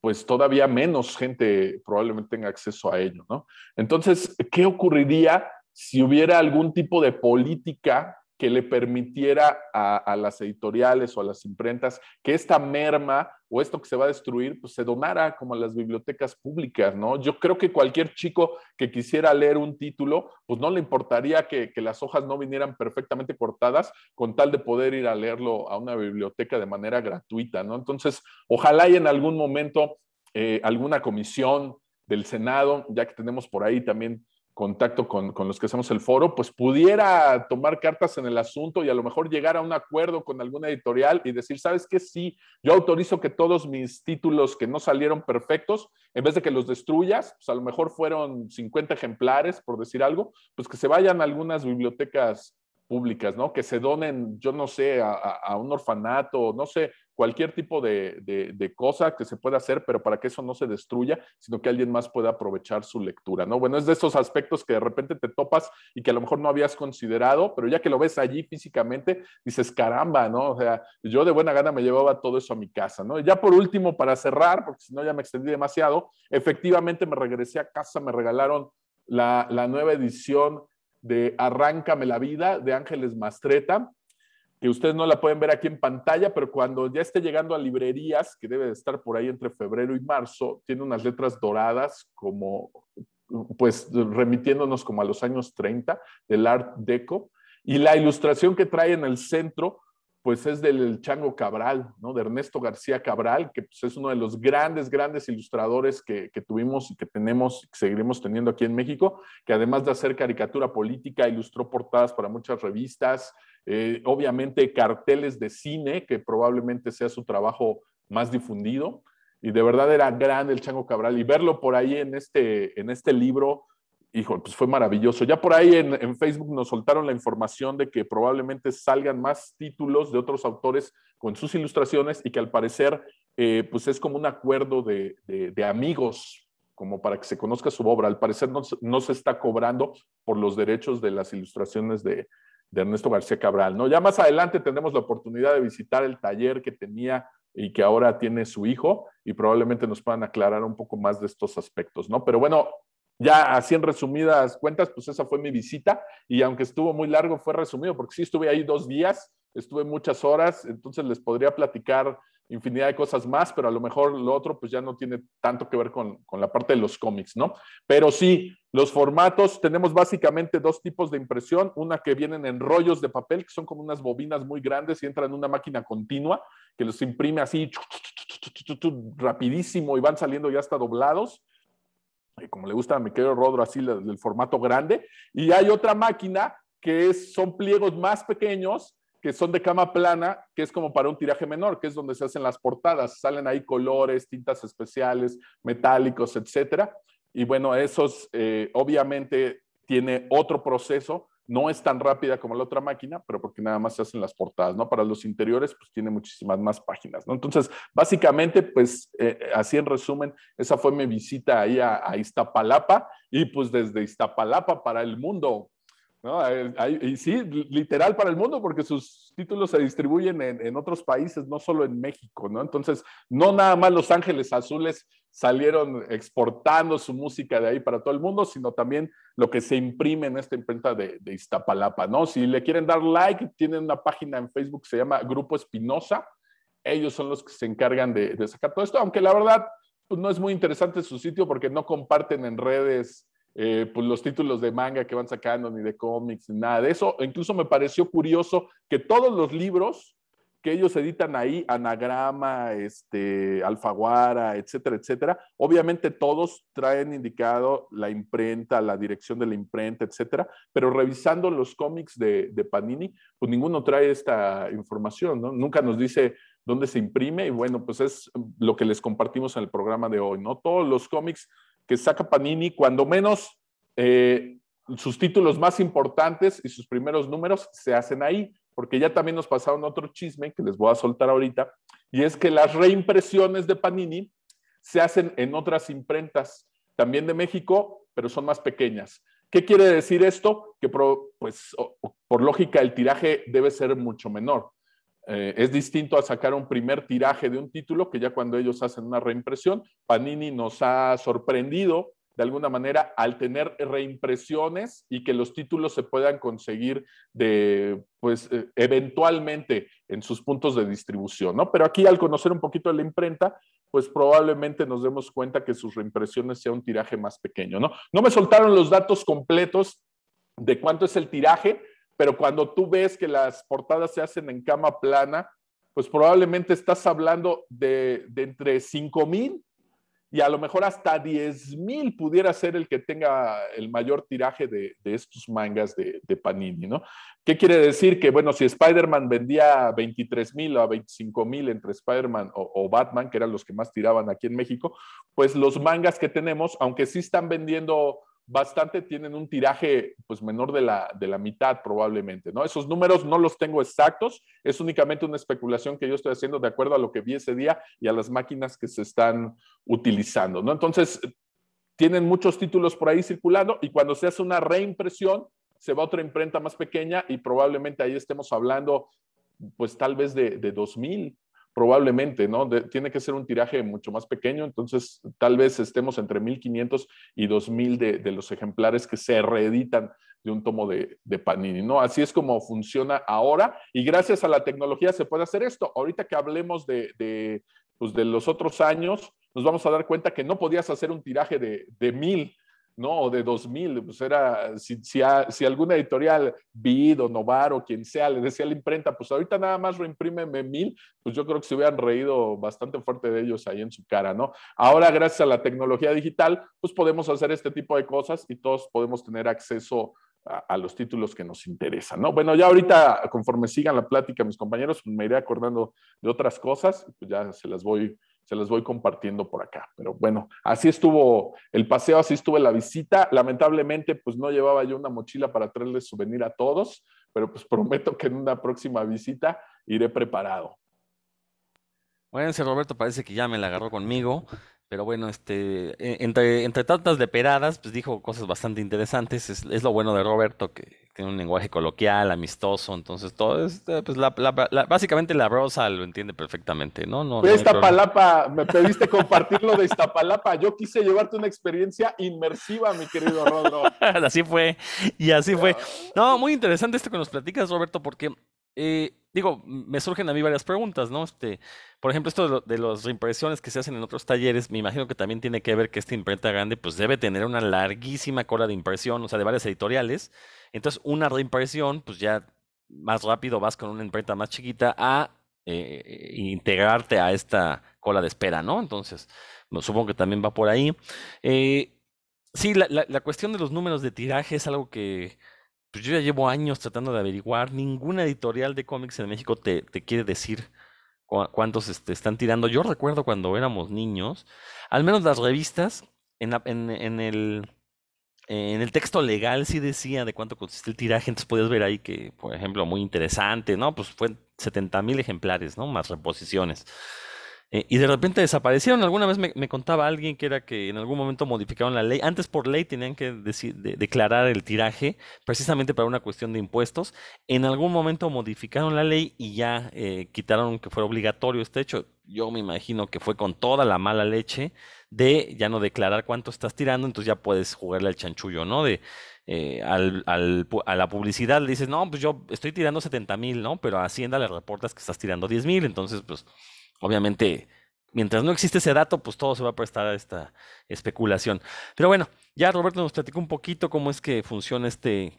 pues todavía menos gente probablemente tenga acceso a ello, ¿no? Entonces, ¿qué ocurriría si hubiera algún tipo de política que le permitiera a, las editoriales o a las imprentas que esta merma o esto que se va a destruir, pues se donara como a las bibliotecas públicas, ¿no? Yo creo que cualquier chico que quisiera leer un título, pues no le importaría que, las hojas no vinieran perfectamente cortadas con tal de poder ir a leerlo a una biblioteca de manera gratuita, ¿no? Entonces, ojalá y en algún momento eh, alguna comisión del Senado, ya que tenemos por ahí también contacto con, los que hacemos el foro, pues pudiera tomar cartas en el asunto y a lo mejor llegar a un acuerdo con alguna editorial y decir, ¿sabes qué? Sí, yo autorizo que todos mis títulos que no salieron perfectos, en vez de que los destruyas, pues a lo mejor fueron 50 ejemplares, por decir algo, pues que se vayan a algunas bibliotecas públicas, ¿no? Que se donen, yo no sé, a, a un orfanato, no sé, cualquier tipo de, cosa que se pueda hacer, pero para que eso no se destruya, sino que alguien más pueda aprovechar su lectura, ¿no? Bueno, es de esos aspectos que de repente te topas y que a lo mejor no habías considerado, pero ya que lo ves allí físicamente, dices, caramba, ¿no? O sea, yo de buena gana me llevaba todo eso a mi casa, ¿no? Ya por último, para cerrar, porque si no ya me extendí demasiado, efectivamente me regresé a casa, me regalaron la, la nueva edición de Arráncame la vida de Ángeles Mastreta que ustedes no la pueden ver aquí en pantalla, pero cuando ya esté llegando a librerías, que debe de estar por ahí entre febrero y marzo, tiene unas letras doradas como, pues remitiéndonos como a los años 30 del Art Deco, y la ilustración que trae en el centro, pues es del Chango Cabral, ¿no? De Ernesto García Cabral, que pues, es uno de los grandes, grandes ilustradores que, que tuvimos y que tenemos que seguiremos teniendo aquí en México, que además de hacer caricatura política, ilustró portadas para muchas revistas, eh, obviamente carteles de cine, que probablemente sea su trabajo más difundido. Y de verdad era grande el Chango Cabral. Y verlo por ahí en este, en este libro, hijo, pues fue maravilloso. Ya por ahí en, Facebook nos soltaron la información de que probablemente salgan más títulos de otros autores con sus ilustraciones y que al parecer, eh, pues es como un acuerdo de, amigos como para que se conozca su obra. Al parecer no, no, se está cobrando por los derechos de las ilustraciones de, de Ernesto García Cabral, ¿no? Ya más adelante tendremos la oportunidad de visitar el taller que tenía y que ahora tiene su hijo y probablemente nos puedan aclarar un poco más de estos aspectos, ¿no? Pero bueno, ya así en resumidas cuentas, pues esa fue mi visita y aunque estuvo muy largo, fue resumido porque sí estuve ahí dos días, estuve muchas horas, entonces les podría platicar infinidad de cosas más, pero a lo mejor lo otro pues ya no tiene tanto que ver con, con, la parte de los cómics, ¿no? Pero sí, los formatos, tenemos básicamente dos tipos de impresión, una que vienen en rollos de papel, que son como unas bobinas muy grandes y entran en una máquina continua, que los imprime así rapidísimo y van saliendo ya hasta doblados, como le gusta a mi querido Rodro, así el formato grande, y hay otra máquina que es, son pliegos más pequeños, que son de cama plana, que es como para un tiraje menor, que es donde se hacen las portadas. Salen ahí colores, tintas especiales, metálicos, etcétera. Y bueno, esos eh, obviamente tiene otro proceso. No es tan rápida como la otra máquina, pero porque nada más se hacen las portadas, ¿no? Para los interiores, pues tiene muchísimas más páginas, ¿no? Entonces, básicamente, pues eh, así en resumen, esa fue mi visita ahí a, Iztapalapa y pues desde Iztapalapa para el mundo, ¿no? Eh, y sí, literal para el mundo, porque sus títulos se distribuyen en, otros países, no solo en México, ¿no? Entonces, no nada más Los Ángeles Azules salieron exportando su música de ahí para todo el mundo, sino también lo que se imprime en esta imprenta de, Iztapalapa, ¿no? Si le quieren dar like, tienen una página en Facebook que se llama Grupo Espinosa. Ellos son los que se encargan de, sacar todo esto, aunque la verdad, pues no es muy interesante su sitio porque no comparten en redes eh, pues los títulos de manga que van sacando, ni de cómics, ni nada de eso. Incluso me pareció curioso que todos los libros que ellos editan ahí, Anagrama, este, Alfaguara, etcétera, etcétera. Obviamente todos traen indicado la imprenta, la dirección de la imprenta, etcétera, pero revisando los cómics de, de Panini, pues ninguno trae esta información, ¿no? Nunca nos dice dónde se imprime y bueno, pues es lo que les compartimos en el programa de hoy, ¿no? Todos los cómics que saca Panini, cuando menos eh, sus títulos más importantes y sus primeros números se hacen ahí porque ya también nos pasaron otro chisme que les voy a soltar ahorita, y es que las reimpresiones de Panini se hacen en otras imprentas, también de México, pero son más pequeñas. ¿Qué quiere decir esto? Que pues, por lógica el tiraje debe ser mucho menor. Eh, es distinto a sacar un primer tiraje de un título que ya cuando ellos hacen una reimpresión, Panini nos ha sorprendido de alguna manera al tener reimpresiones y que los títulos se puedan conseguir de, pues, eh, eventualmente en sus puntos de distribución, ¿no? Pero aquí al conocer un poquito de la imprenta, pues probablemente nos demos cuenta que sus reimpresiones sea un tiraje más pequeño, ¿no? No me soltaron los datos completos de cuánto es el tiraje, pero cuando tú ves que las portadas se hacen en cama plana, pues probablemente estás hablando de, de entre 5 mil y a lo mejor hasta 10 mil pudiera ser el que tenga el mayor tiraje de, estos mangas de, Panini, ¿no? ¿Qué quiere decir? Que, bueno, si Spider-Man vendía 23 mil o 25 mil entre Spider-Man o, Batman, que eran los que más tiraban aquí en México, pues los mangas que tenemos, aunque sí están vendiendo bastante tienen un tiraje pues menor de la, de la mitad probablemente, ¿no? Esos números no los tengo exactos, es únicamente una especulación que yo estoy haciendo de acuerdo a lo que vi ese día y a las máquinas que se están utilizando, ¿no? Entonces, tienen muchos títulos por ahí circulando y cuando se hace una reimpresión, se va a otra imprenta más pequeña y probablemente ahí estemos hablando pues tal vez de, de 2000 probablemente, ¿no? tiene que ser un tiraje mucho más pequeño, entonces tal vez estemos entre 1500 y 2000 de, de los ejemplares que se reeditan de un tomo de, Panini, ¿no? Así es como funciona ahora y gracias a la tecnología se puede hacer esto. Ahorita que hablemos de, de, pues los otros años, nos vamos a dar cuenta que no podías hacer un tiraje de, de mil ¿no? O de 2000, pues era, si, si, alguna editorial, Bid o Novar o quien sea, le decía a la imprenta, pues ahorita nada más reimprímeme mil, pues yo creo que se hubieran reído bastante fuerte de ellos ahí en su cara, ¿no? Ahora, gracias a la tecnología digital, pues podemos hacer este tipo de cosas y todos podemos tener acceso a, los títulos que nos interesan, ¿no? Bueno, ya ahorita, conforme sigan la plática mis compañeros, pues me iré acordando de otras cosas, pues ya se las voy se los voy compartiendo por acá. Pero bueno, así estuvo el paseo, así estuvo la visita. Lamentablemente, pues no llevaba yo una mochila para traerles souvenir a todos, pero pues prometo que en una próxima visita iré preparado. Bueno, ese Roberto parece que ya me la agarró conmigo. Pero bueno, este, e, entre, entre tantas leperadas, pues dijo cosas bastante interesantes. Es, lo bueno de Roberto, que tiene un lenguaje coloquial, amistoso. Entonces, todo es, eh, pues la, básicamente la rosa lo entiende perfectamente, ¿no? no, pues Iztapalapa, me pediste compartirlo de Iztapalapa. Yo quise llevarte una experiencia inmersiva, mi querido Rodro. así fue, y así fue. No, muy interesante esto que nos platicas, Roberto, porque eh, digo, me surgen a mí varias preguntas, ¿no? Este, por ejemplo, esto de, las reimpresiones que se hacen en otros talleres, me imagino que también tiene que ver que esta imprenta grande, pues debe tener una larguísima cola de impresión, o sea, de varias editoriales. Entonces, una reimpresión, pues ya más rápido vas con una imprenta más chiquita a eh, integrarte a esta cola de espera, ¿no? Entonces, supongo que también va por ahí. Eh, sí, la, la cuestión de los números de tiraje es algo que pues yo ya llevo años tratando de averiguar, ninguna editorial de cómics en México te, quiere decir cuántos este, están tirando. Yo recuerdo cuando éramos niños, al menos las revistas, en, en, el, en el texto legal sí decía de cuánto consiste el tiraje, entonces podías ver ahí que, por ejemplo, muy interesante, ¿no? Pues fue 70 mil ejemplares, ¿no? Más reposiciones. Eh, y de repente desaparecieron. Alguna vez me, contaba alguien que era que en algún momento modificaron la ley. Antes por ley tenían que declarar el tiraje precisamente para una cuestión de impuestos. En algún momento modificaron la ley y ya eh, quitaron que fuera obligatorio este hecho. Yo me imagino que fue con toda la mala leche de ya no declarar cuánto estás tirando, entonces ya puedes jugarle al chanchullo, ¿no? De eh, al, a la publicidad le dices, no, pues yo estoy tirando 70 mil, ¿no? Pero a Hacienda le reportas que estás tirando 10 mil, entonces pues obviamente, mientras no existe ese dato, pues todo se va a prestar a esta especulación. Pero bueno, ya Roberto nos platicó un poquito cómo es que funciona este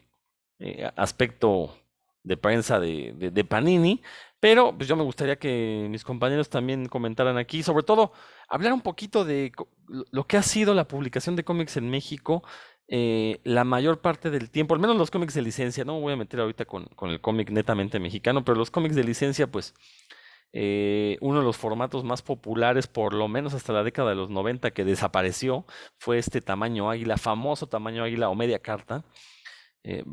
eh, aspecto de prensa de, de- de Panini, pero pues yo me gustaría que mis compañeros también comentaran aquí, sobre todo hablar un poquito de lo que ha sido la publicación de cómics en México eh, la mayor parte del tiempo, al menos los cómics de licencia, no me voy a meter ahorita con, con el cómic netamente mexicano, pero los cómics de licencia, pues eh, uno de los formatos más populares, por lo menos hasta la década de los 90, que desapareció, fue este tamaño águila, famoso tamaño águila o media carta. Eh,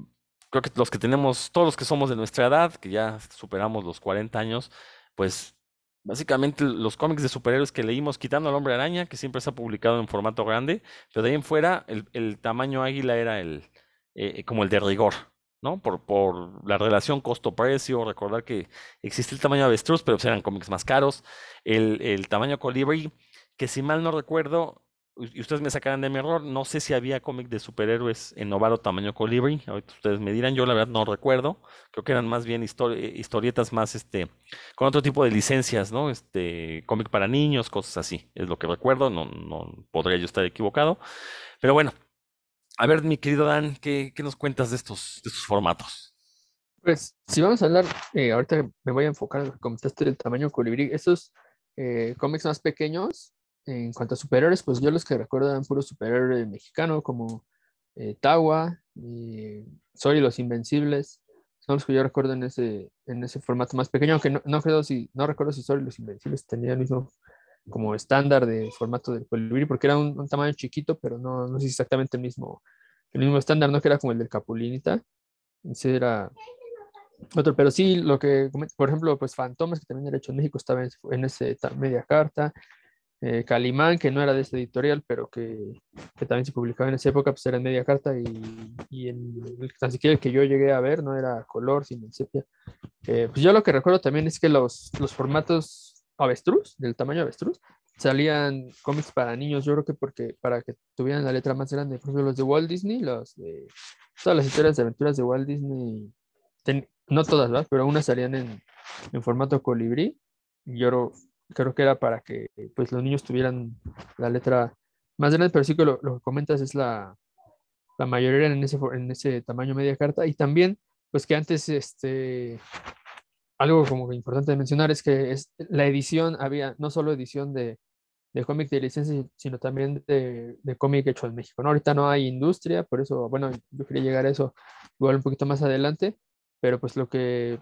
creo que los que tenemos, todos los que somos de nuestra edad, que ya superamos los 40 años, pues básicamente los cómics de superhéroes que leímos, quitando al Hombre Araña, que siempre se ha publicado en formato grande, pero de ahí en fuera el, tamaño águila era el, eh, como el de rigor, ¿no? Por, por la relación costo-precio, recordar que existe el tamaño avestruz, pero pues eran cómics más caros, el, el tamaño colibrí, que si mal no recuerdo, y ustedes me sacarán de mi error, no sé si había cómic de superhéroes en Novaro tamaño colibrí, ahorita ustedes me dirán, yo la verdad no recuerdo, creo que eran más bien eh, historietas más, este, con otro tipo de licencias, ¿no? Este, cómic para niños, cosas así, es lo que recuerdo, no, no podría yo estar equivocado, pero bueno, a ver, mi querido Dan, ¿qué, qué nos cuentas de estos, de formatos? Pues si vamos a hablar, eh, ahorita me voy a enfocar en lo que comentaste del tamaño colibrí, estos eh, cómics más pequeños, en cuanto a superhéroes, pues yo los que recuerdo eran puro superhéroe mexicano, como eh, Tawa, y Soy y los Invencibles, son los que yo recuerdo en ese, en ese formato más pequeño, aunque no, no, creo si, no recuerdo si Soy los Invencibles tenía el mismo como estándar de formato del colibrí, porque era un, un tamaño chiquito, pero no, no sé exactamente el mismo, el mismo estándar, no que era como el del Capulinita, ese era otro, pero sí, lo que, por ejemplo, pues Fantomas, que también era hecho en México, estaba en, en ese ta- media carta. Eh, Calimán, que no era de esta editorial, pero que, que también se publicaba en esa época, pues era en media carta y, y en, tan siquiera el que yo llegué a ver no era color, sino en sepia. Eh, pues yo lo que recuerdo también es que los, los formatos avestruz, del tamaño avestruz, salían cómics para niños, yo creo que porque para que tuvieran la letra más grande, por ejemplo, los de Walt Disney, los de todas las historias de aventuras de Walt Disney, ten- no todas, ¿verdad? Pero unas salían en, en formato colibrí, y yo creo, que era para que pues los niños tuvieran la letra más grande, pero sí que lo, lo que comentas es la, la mayoría en ese, en ese tamaño media carta, y también, pues que antes, este, algo como importante de mencionar es que es, la edición, había no solo edición de, de cómic de licencia, sino también de, de cómic hecho en México. ¿no? Ahorita no hay industria, por eso, bueno, yo quería llegar a eso igual un poquito más adelante, pero pues lo que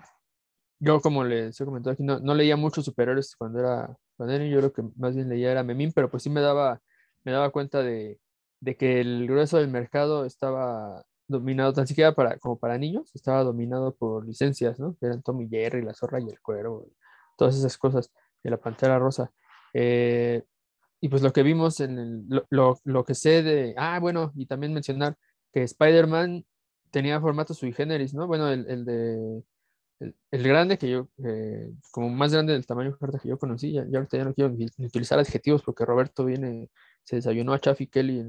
yo, como les he comentado aquí, no, no leía muchos superhéroes cuando era, cuando era yo lo que más bien leía era Memín, pero pues sí me daba, me daba cuenta de, de que el grueso del mercado estaba dominado, tan siquiera para, como para niños, estaba dominado por licencias, ¿no? Que eran Tommy Jerry, La Zorra y el Cuero, todas esas cosas, de la Pantera Rosa. Eh, y pues lo que vimos en el, lo, lo, lo que sé de, ah, bueno, y también mencionar que Spider-Man tenía formato sui generis, ¿no? Bueno, el, el de, el, grande que yo, eh, como más grande del tamaño que yo conocí, ya, ya ahorita ya no quiero utilizar adjetivos porque Roberto viene, se desayunó a Chaffy Kelly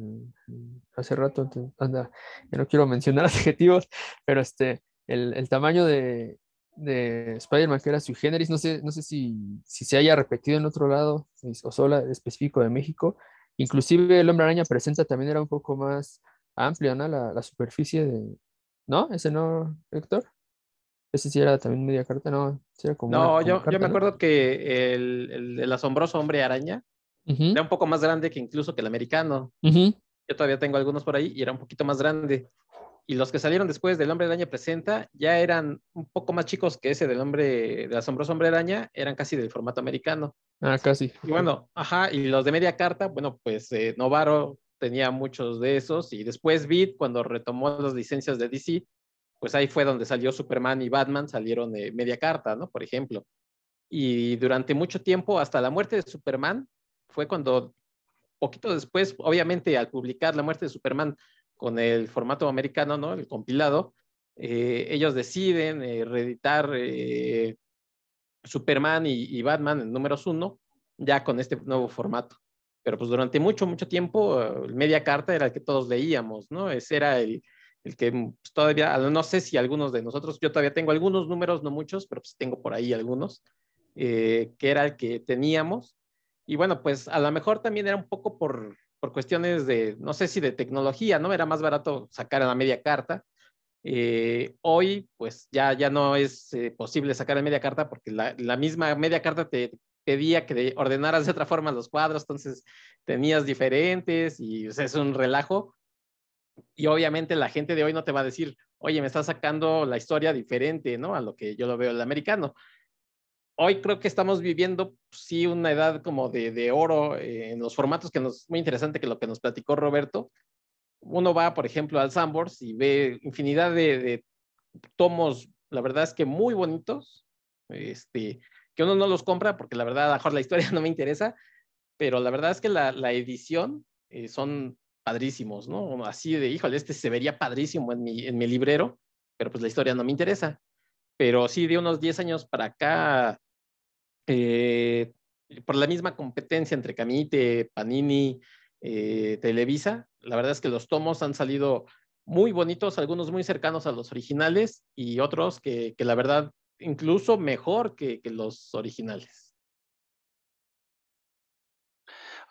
hace rato, entonces, anda, ya no quiero mencionar adjetivos, pero este, el, el tamaño de, de Spider-Man que era sui generis, no sé, no sé si, si se haya repetido en otro lado o solo específico de México. Inclusive el Hombre Araña presenta también era un poco más amplio, ¿no? La, la superficie de... ¿No? ¿Ese no, Héctor? Ese sí era también media carta, ¿no? Sí era como una- No, yo, me ¿no? acuerdo que el, el, el asombroso hombre araña Ujú, era un poco más grande que incluso que el americano. Yo todavía tengo algunos por ahí y era un poquito más grande. Y los que salieron después del Hombre Araña Presenta ya eran un poco más chicos que ese del hombre, del asombroso Hombre Araña, eran casi del formato americano. Ah, casi. Y bueno, ajá, y los de media carta, bueno, pues eh, Novaro tenía muchos de esos y después Beat, cuando retomó las licencias de DC, pues ahí fue donde salió Superman y Batman, salieron de media carta, ¿no? Por ejemplo. Y durante mucho tiempo, hasta la muerte de Superman, fue cuando, poquito después, obviamente al publicar la muerte de Superman con el formato americano, ¿no? El compilado, eh, ellos deciden eh, reeditar eh, Superman y, y Batman en números uno, ya con este nuevo formato. Pero pues durante mucho, mucho tiempo, eh, media carta era el que todos leíamos, ¿no? Ese era el, el que pues, todavía, no sé si algunos de nosotros, yo todavía tengo algunos números, no muchos, pero pues tengo por ahí algunos, eh, que era el que teníamos. Y bueno, pues a lo mejor también era un poco por, por cuestiones de, no sé si de tecnología, ¿no? Era más barato sacar a la media carta, Eh, hoy, pues ya, ya no es eh, posible sacar en media carta porque la, la, misma media carta te pedía que ordenaras de otra forma los cuadros, entonces tenías diferentes y es un relajo. Y obviamente la gente de hoy no te va a decir, oye, me está sacando la historia diferente, ¿no? A lo que yo lo veo el americano. Hoy creo que estamos viviendo, sí, una edad como de, de oro eh, en los formatos que nos, muy interesante que lo que nos platicó Roberto, uno va, por ejemplo, al Sambors y ve infinidad de, tomos, la verdad es que muy bonitos, este, que uno no los compra porque la verdad, a lo la historia no me interesa, pero la verdad es que la, edición eh, son padrísimos, ¿no? Así de, híjole, este se vería padrísimo en mi, en mi librero, pero pues la historia no me interesa. Pero sí, de unos 10 años para acá, eh, por la misma competencia entre Camite, Panini, eh, Televisa. La verdad es que los tomos han salido muy bonitos, algunos muy cercanos a los originales y otros que, la verdad incluso mejor que, los originales.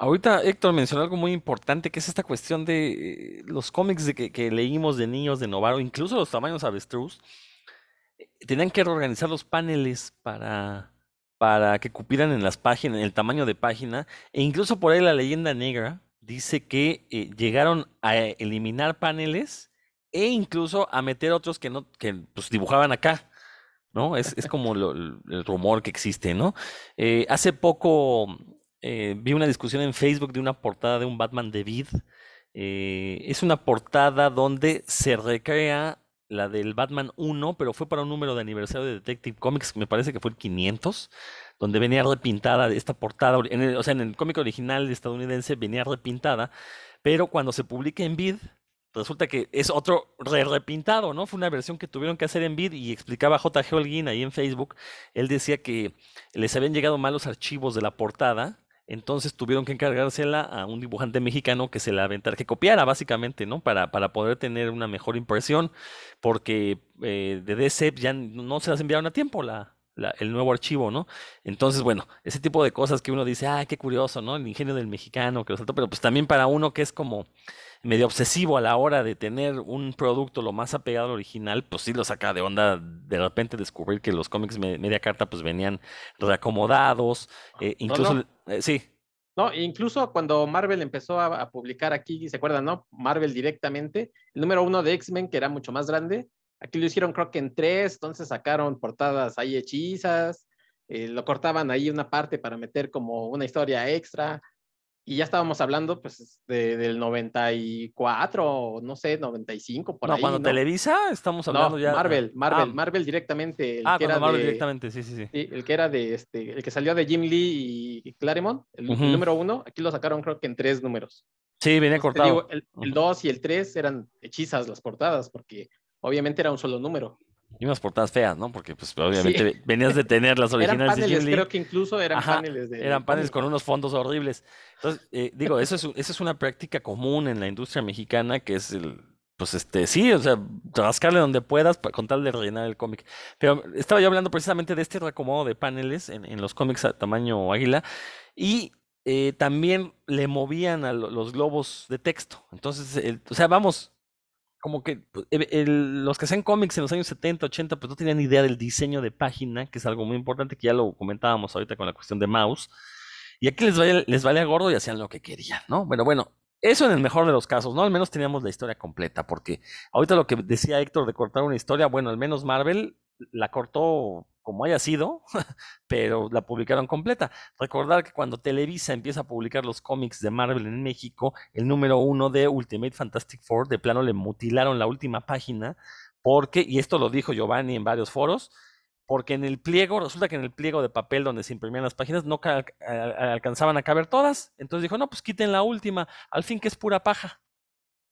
Ahorita Héctor mencionó algo muy importante, que es esta cuestión de eh, los cómics que, leímos de niños de Novaro, incluso los tamaños avestruz, eh, tenían que reorganizar los paneles para, para que cupieran en las páginas, en el tamaño de página, e incluso por ahí la leyenda negra, dice que eh, llegaron a eliminar paneles e incluso a meter otros que no, que pues, dibujaban acá. ¿No? Es, es como el rumor que existe, ¿no? Hace poco eh, vi una discusión en Facebook de una portada de un Batman de Vid. es una portada donde se recrea la del Batman 1, pero fue para un número de aniversario de Detective Comics, me parece que fue el 500 donde venía repintada esta portada, o sea, en el cómic original estadounidense venía repintada, pero cuando se publica en Vid, resulta que es otro re repintado, ¿no? Fue una versión que tuvieron que hacer en Vid y explicaba J.G. Holguín ahí en Facebook, él decía que les habían llegado malos archivos de la portada, entonces tuvieron que encargársela a un dibujante mexicano que se la aventara, que copiara básicamente, ¿no? Para, para poder tener una mejor impresión, porque eh, de DC ya no se las enviaron a tiempo la, el nuevo archivo, ¿no? Entonces, bueno, ese tipo de cosas que uno dice, ah, qué curioso, ¿no? El ingenio del mexicano que lo saltó, pero pues también para uno que es como medio obsesivo a la hora de tener un producto lo más apegado al original, pues sí lo saca de onda de repente descubrir que los cómics media carta pues venían reacomodados, eh, incluso, eh, sí. No, incluso cuando Marvel empezó a, a, publicar aquí, ¿se acuerdan, no? Marvel directamente, el número uno de X-Men, que era mucho más grande, Aquí lo hicieron creo que en tres, entonces sacaron portadas ahí hechizas, eh, lo cortaban ahí una parte para meter como una historia extra. Y ya estábamos hablando pues de, del 94, no sé, 95, por no, ahí. Cuando Televisa, estamos hablando no, ya. Marvel, Marvel, ah. Marvel directamente. El ah, que era Marvel directamente, sí, sí, sí, El que era de este, el que salió de Jim Lee y Claremont, el, número uno, aquí lo sacaron creo que en tres números. Sí, venía cortado. el, el 2 y el 3 eran hechizas las portadas, porque obviamente era un solo número. Y unas portadas feas, ¿no? Porque pues obviamente venías de tener las originales. Eran paneles, creo que incluso eran paneles de... Eran paneles con unos fondos horribles. Entonces, eh, digo, eso es, esa es una práctica común en la industria mexicana que es el... Pues este, sí, o sea, rascarle donde puedas con tal de rellenar el cómic. Pero estaba yo hablando precisamente de este reacomodo de paneles en, los cómics a tamaño águila. Y eh, también le movían a los globos de texto. Entonces, o sea, vamos, como que pues, los que hacían cómics en los años 70, 80, pues no tenían idea del diseño de página, que es algo muy importante, que ya lo comentábamos ahorita con la cuestión de mouse. Y aquí les vale, les vale a gordo y hacían lo que querían, ¿no? Bueno, bueno, eso en el mejor de los casos, ¿no? Al menos teníamos la historia completa, porque ahorita lo que decía Héctor de cortar una historia, bueno, al menos Marvel la cortó como haya sido, pero la publicaron completa. Recordar que cuando Televisa empieza a publicar los cómics de Marvel en México, el número uno de Ultimate Fantastic Four, de plano le mutilaron la última página, porque, y esto lo dijo Giovanni en varios foros, porque en el pliego, resulta que en el pliego de papel donde se imprimían las páginas no alcanzaban a caber todas. Entonces dijo, no, pues quiten la última, al fin que es pura paja.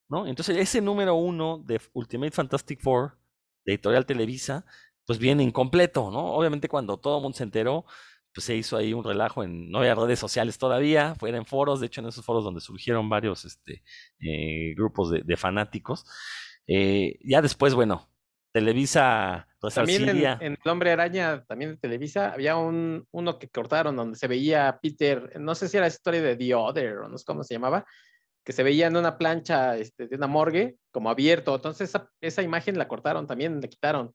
¿No? Entonces ese número uno de Ultimate Fantastic Four, de Editorial Televisa, pues viene incompleto, ¿no? Obviamente cuando todo el mundo se enteró, pues se hizo ahí un relajo en, no había redes sociales todavía, fueron foros, de hecho en esos foros donde surgieron varios este, eh, grupos de, fanáticos. Eh, ya después, bueno, Televisa También en, en, El Hombre Araña, también de Televisa, había un, uno que cortaron donde se veía Peter, no sé si era la historia de The Other o no sé cómo se llamaba, que se veía en una plancha este, de una morgue, como abierto. Entonces esa, esa imagen la cortaron también, la quitaron.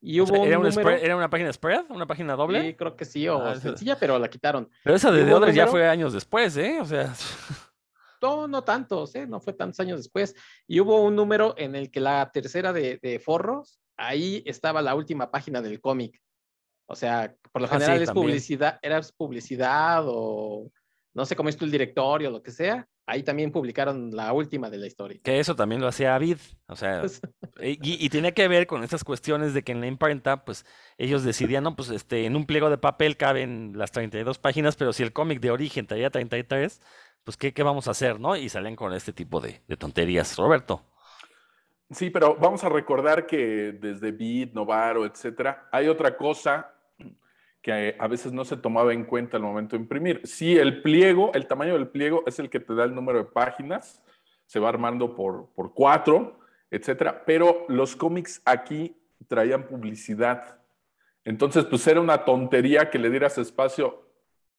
Y O hubo sea, ¿era, un un número, spread- ¿Era una página spread? ¿Una página doble? sí, creo que sí, o Ah, sencilla, pero la quitaron. Pero esa de ¿Y The hubo Others ya fue años después, ¿eh? O sea, No, no tantos, ¿eh? no fue tantos años después. Y hubo un número en el que la tercera de, de Forros, ahí estaba la última página del cómic. O sea, por lo Ah, sí, general es también. publicidad, era publicidad o no sé cómo es tú el directorio o lo que sea. Ahí también publicaron la última de la historia. que eso también lo hacía Avid. O sea, Pues, y, y tenía que ver con estas cuestiones de que en la imprenta, pues ellos decidían, no, pues este, en un pliego de papel caben las 32 páginas, pero si el cómic de origen traía 33, pues ¿qué, qué vamos a hacer, no? Y salen con este tipo de, de tonterías. Roberto. Sí, pero vamos a recordar que desde Bit, Novaro, etcétera, hay otra cosa que a veces no se tomaba en cuenta al momento de imprimir. Sí, el pliego, el tamaño del pliego es el que te da el número de páginas, se va armando por, por cuatro, etcétera, pero los cómics aquí traían publicidad. Entonces, pues era una tontería que le dieras espacio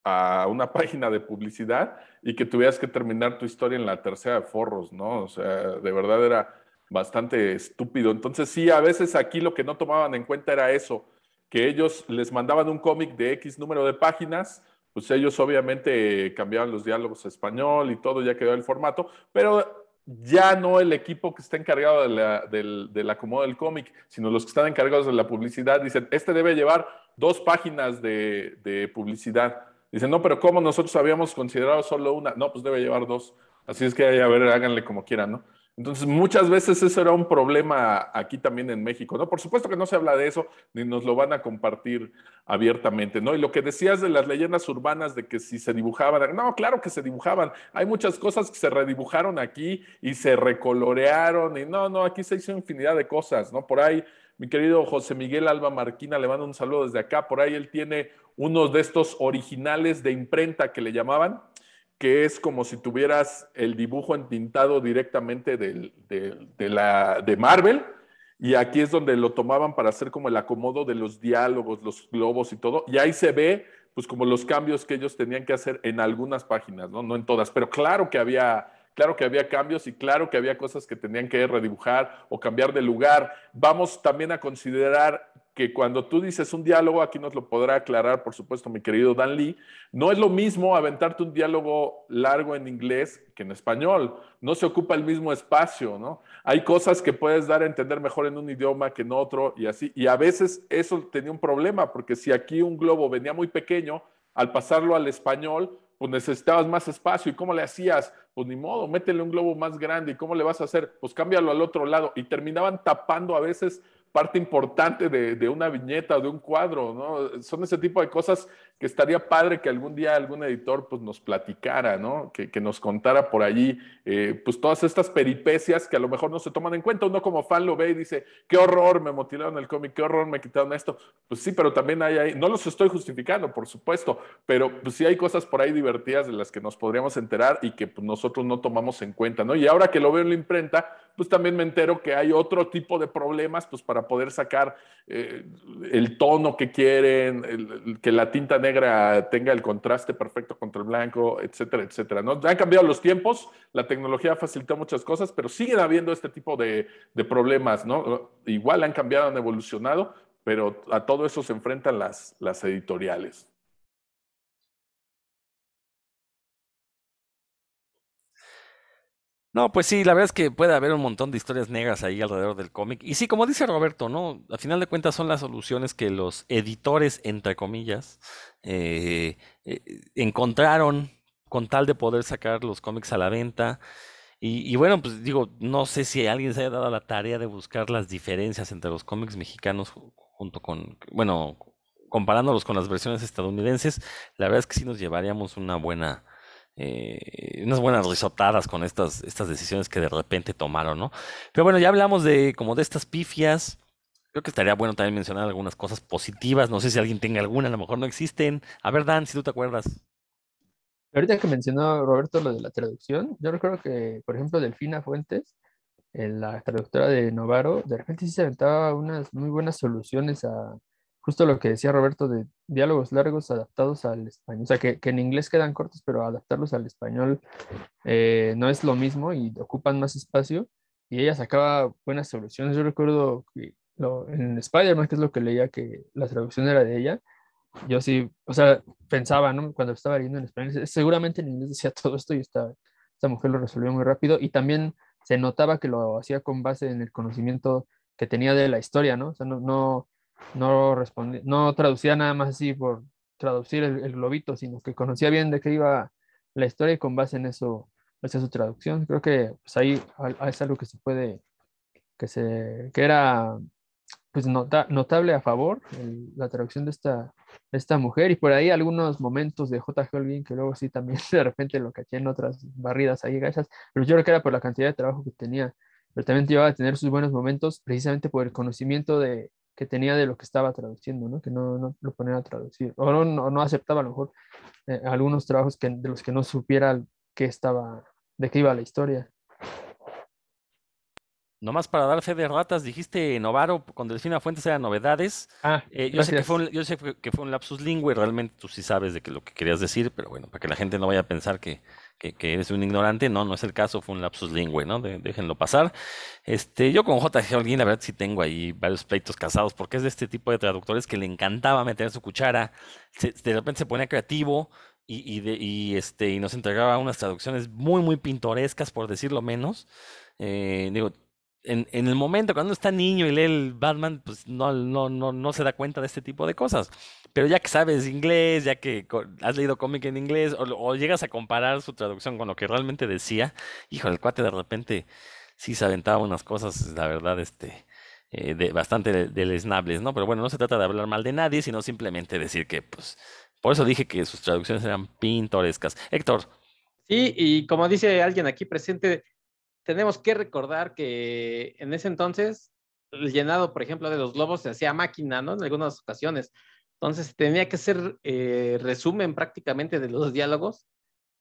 a una página de publicidad y que tuvieras que terminar tu historia en la tercera de forros, ¿no? O sea, de verdad era bastante estúpido. Entonces, sí, a veces aquí lo que no tomaban en cuenta era eso, que ellos les mandaban un cómic de X número de páginas, pues ellos obviamente cambiaban los diálogos a español y todo, ya quedó el formato, pero ya no el equipo que está encargado de la- del, del acomodo del cómic, sino los que están encargados de la publicidad, dicen, este debe llevar dos páginas de, de publicidad. Dicen, no, pero ¿cómo nosotros habíamos considerado solo una? No, pues debe llevar dos. Así es que, a ver, háganle como quieran, ¿no? Entonces, muchas veces eso era un problema aquí también en México, ¿no? Por supuesto que no se habla de eso, ni nos lo van a compartir abiertamente, ¿no? Y lo que decías de las leyendas urbanas, de que si se dibujaban, no, claro que se dibujaban. Hay muchas cosas que se redibujaron aquí y se recolorearon, y no, no, aquí se hizo infinidad de cosas, ¿no? Por ahí, mi querido José Miguel Alba Marquina, le mando un saludo desde acá, por ahí él tiene unos de estos originales de imprenta que le llamaban, que es como si tuvieras el dibujo entintado directamente de, la, de Marvel, y aquí es donde lo tomaban para hacer como el acomodo de los diálogos, los globos y todo, y ahí se ve pues como los cambios que ellos tenían que hacer en algunas páginas, ¿no? No en todas, pero claro que había, claro que había cambios y claro que había cosas que tenían que redibujar o cambiar de lugar. Vamos también a considerar que cuando tú dices un diálogo, aquí nos lo podrá aclarar, por supuesto, mi querido Dan Lee, no es lo mismo aventarte un diálogo largo en inglés que en español. No se ocupa el mismo espacio, ¿no? Hay cosas que puedes dar a entender mejor en un idioma que en otro y así. Y a veces eso tenía un problema, porque si aquí un globo venía muy pequeño, al pasarlo al español, pues necesitabas más espacio. ¿Y cómo le hacías? Pues ni modo, métele un globo más grande. ¿Y cómo le vas a hacer? Pues cámbialo al otro lado. Y terminaban tapando a veces parte importante de, de, una viñeta o de un cuadro, ¿no? Son ese tipo de cosas que estaría padre que algún día algún editor pues nos platicara, ¿no? Que, que nos contara por allí, eh, pues todas estas peripecias que a lo mejor no se toman en cuenta. Uno como fan lo ve y dice, qué horror, me mutilaron el cómic, qué horror, me quitaron esto. Pues sí, pero también hay ahí, no los estoy justificando, por supuesto, pero pues sí hay cosas por ahí divertidas de las que nos podríamos enterar y que pues, nosotros no tomamos en cuenta, ¿no? Y ahora que lo veo en la imprenta, pues también me entero que hay otro tipo de problemas, pues para poder sacar eh, el tono que quieren, que la tinta negra tenga el contraste perfecto contra el blanco, etcétera, etcétera, ¿no? Han cambiado los tiempos, la tecnología facilita muchas cosas, pero siguen habiendo este tipo de, de problemas, ¿no? Igual han cambiado, han evolucionado, pero a todo eso se enfrentan las, las editoriales. No, pues sí, la verdad es que puede haber un montón de historias negras ahí alrededor del cómic. Y sí, como dice Roberto, ¿no? Al final de cuentas son las soluciones que los editores, entre comillas, eh, eh, encontraron con tal de poder sacar los cómics a la venta. Y, y, bueno, pues digo, no sé si alguien se haya dado la tarea de buscar las diferencias entre los cómics mexicanos junto con, bueno, comparándolos con las versiones estadounidenses. La verdad es que sí nos llevaríamos una buena eh, unas buenas risotadas con estas, estas decisiones que de repente tomaron, ¿no? Pero bueno, ya hablamos de como de estas pifias. Creo que estaría bueno también mencionar algunas cosas positivas. No sé si alguien tenga alguna, a lo mejor no existen. A ver, Dan, si tú te acuerdas. Ahorita que mencionó Roberto lo de la traducción, yo recuerdo que, por ejemplo, Delfina Fuentes, en la traductora de Novaro, de repente sí se aventaba unas muy buenas soluciones a, justo lo que decía Roberto de diálogos largos adaptados al español, o sea, que, en inglés quedan cortos, pero adaptarlos al español eh, no es lo mismo y ocupan más espacio y ella sacaba buenas soluciones. Yo recuerdo que lo, en Spider-Man, que es lo que leía, que la traducción era de ella, yo sí, o sea, pensaba, ¿no? Cuando estaba leyendo en español, seguramente en inglés decía todo esto y esta, esta mujer lo resolvió muy rápido y también se notaba que lo hacía con base en el conocimiento que tenía de la historia, ¿no? O sea, no, no, no, respondía, no traducía nada más así por traducir el, globito, sino que conocía bien de qué iba la historia y con base en eso hacía su traducción. Creo que pues ahí es algo que se puede, que, se, que era pues notable a favor la traducción de esta, esta mujer y por ahí algunos momentos de J. Holguín que luego sí también de repente lo caché en otras barridas ahí gachas, pero yo creo que era por la cantidad de trabajo que tenía, pero también iba a tener sus buenos momentos precisamente por el conocimiento de, que tenía de lo que estaba traduciendo, ¿no? que no, no lo ponía a traducir o no, no, aceptaba a lo mejor eh, algunos trabajos que, de los que no supiera qué estaba, de qué iba la historia. Nomás para dar fe de ratas, dijiste Novaro con Delfina Fuentes eran novedades. Ah, eh, yo, sé que fue un, yo sé que fue un lapsus lingüe, realmente tú sí sabes de que lo que querías decir, pero bueno, para que la gente no vaya a pensar que, que, eres un ignorante, no, no es el caso, fue un lapsus lingüe, ¿no? déjenlo pasar. Este, yo con J.G. Holguín, la verdad sí tengo ahí varios pleitos casados, porque es de este tipo de traductores que le encantaba meter su cuchara, de repente se ponía creativo, y, de, y, este, y nos entregaba unas traducciones muy, muy pintorescas, por decirlo menos. Eh, digo, en, en, el momento cuando está niño y lee el Batman, pues no, no, no, no se da cuenta de este tipo de cosas. Pero ya que sabes inglés, ya que has leído cómic en inglés, o, llegas a comparar su traducción con lo que realmente decía, hijo, el cuate de repente sí se aventaba unas cosas, la verdad, este, eh, bastante deleznables, ¿no? Pero bueno, no se trata de hablar mal de nadie, sino simplemente decir que, pues, por eso dije que sus traducciones eran pintorescas. Héctor. Sí, y como dice alguien aquí presente, tenemos que recordar que en ese entonces el llenado, por ejemplo, de los globos se hacía máquina, ¿no? En algunas ocasiones. Entonces tenía que ser eh, resumen prácticamente de los diálogos.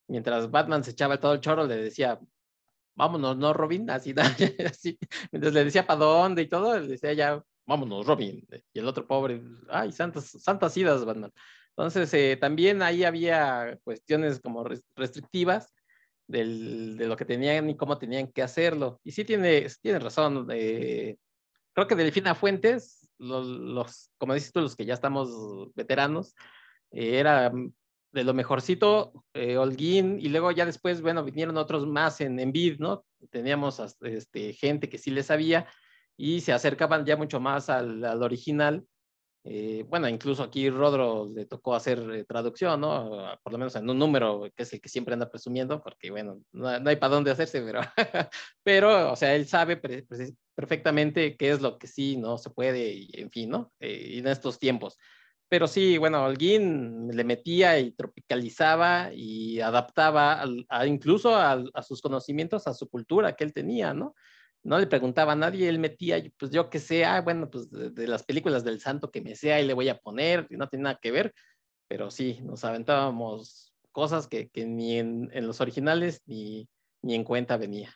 Mientras Batman se echaba todo el choro, le decía, vámonos, ¿no, Robin? Así, así. Mientras le decía para dónde y todo, le decía ya, vámonos, Robin. Y el otro pobre, ay, santas, santas idas, Batman. Entonces, eh, también ahí había cuestiones como restrictivas de lo que tenían y cómo tenían que hacerlo. Y sí tiene, tiene razón. Eh, creo que Delfina Fuentes, los, como dices tú, los que ya estamos veteranos, eh, era de lo mejorcito, eh, Holguín, y luego ya después, bueno, vinieron otros más en, en Vid, ¿no? Teníamos este, gente que sí le sabía y se acercaban ya mucho más al, al original eh, bueno, incluso aquí Rodro le tocó hacer eh, traducción, ¿no? Por lo menos en un número que es el que siempre anda presumiendo, porque bueno, no, hay para dónde hacerse, pero, pero, o sea, él sabe perfectamente qué es lo que sí no se puede, y en fin, ¿no? Eh, en estos tiempos. Pero sí, bueno, alguien le metía y tropicalizaba y adaptaba incluso a, a sus conocimientos, a su cultura que él tenía, ¿no? No le preguntaba a nadie, él metía, pues yo que sé, ah, bueno, pues de, las películas del santo que me sea y le voy a poner, y no tiene nada que ver, pero sí, nos aventábamos cosas que, ni en, los originales ni, ni en cuenta venía.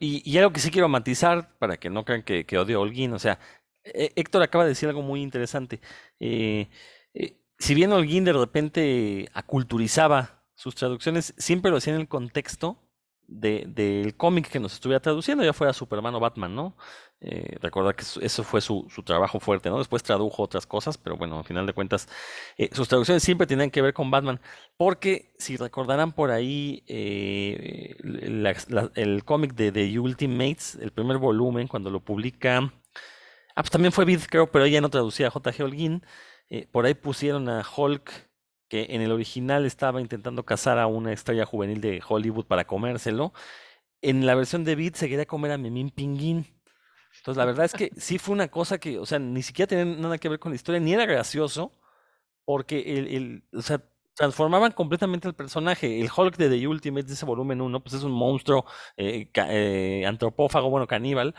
Y, algo que sí quiero matizar para que no crean que, que odio a Holguín, o sea, eh, Héctor acaba de decir algo muy interesante. Eh, eh, si bien Holguín de repente aculturizaba sus traducciones, siempre lo hacía en el contexto del cómic que nos estuviera traduciendo, ya fuera Superman o Batman, ¿no? Eh, recordar que eso fue su, trabajo fuerte, ¿no? Después tradujo otras cosas, pero bueno, al final de cuentas, eh, sus traducciones siempre tenían que ver con Batman, porque si recordarán por ahí eh, el cómic de The Ultimates, el primer volumen, cuando lo publica, ah, pues también fue Vid, creo, pero ella no traducía a J.G. Holguín, por ahí pusieron a Hulk que en el original estaba intentando cazar a una estrella juvenil de Hollywood para comérselo. En la versión de Beat se quería comer a Memín Pinguín. Entonces, la verdad es que sí fue una cosa que, o sea, ni siquiera tenía nada que ver con la historia, ni era gracioso, porque el, el o sea, transformaban completamente el personaje. El Hulk de The Ultimate, de ese volumen 1, pues es un monstruo eh, eh, antropófago, bueno, caníbal.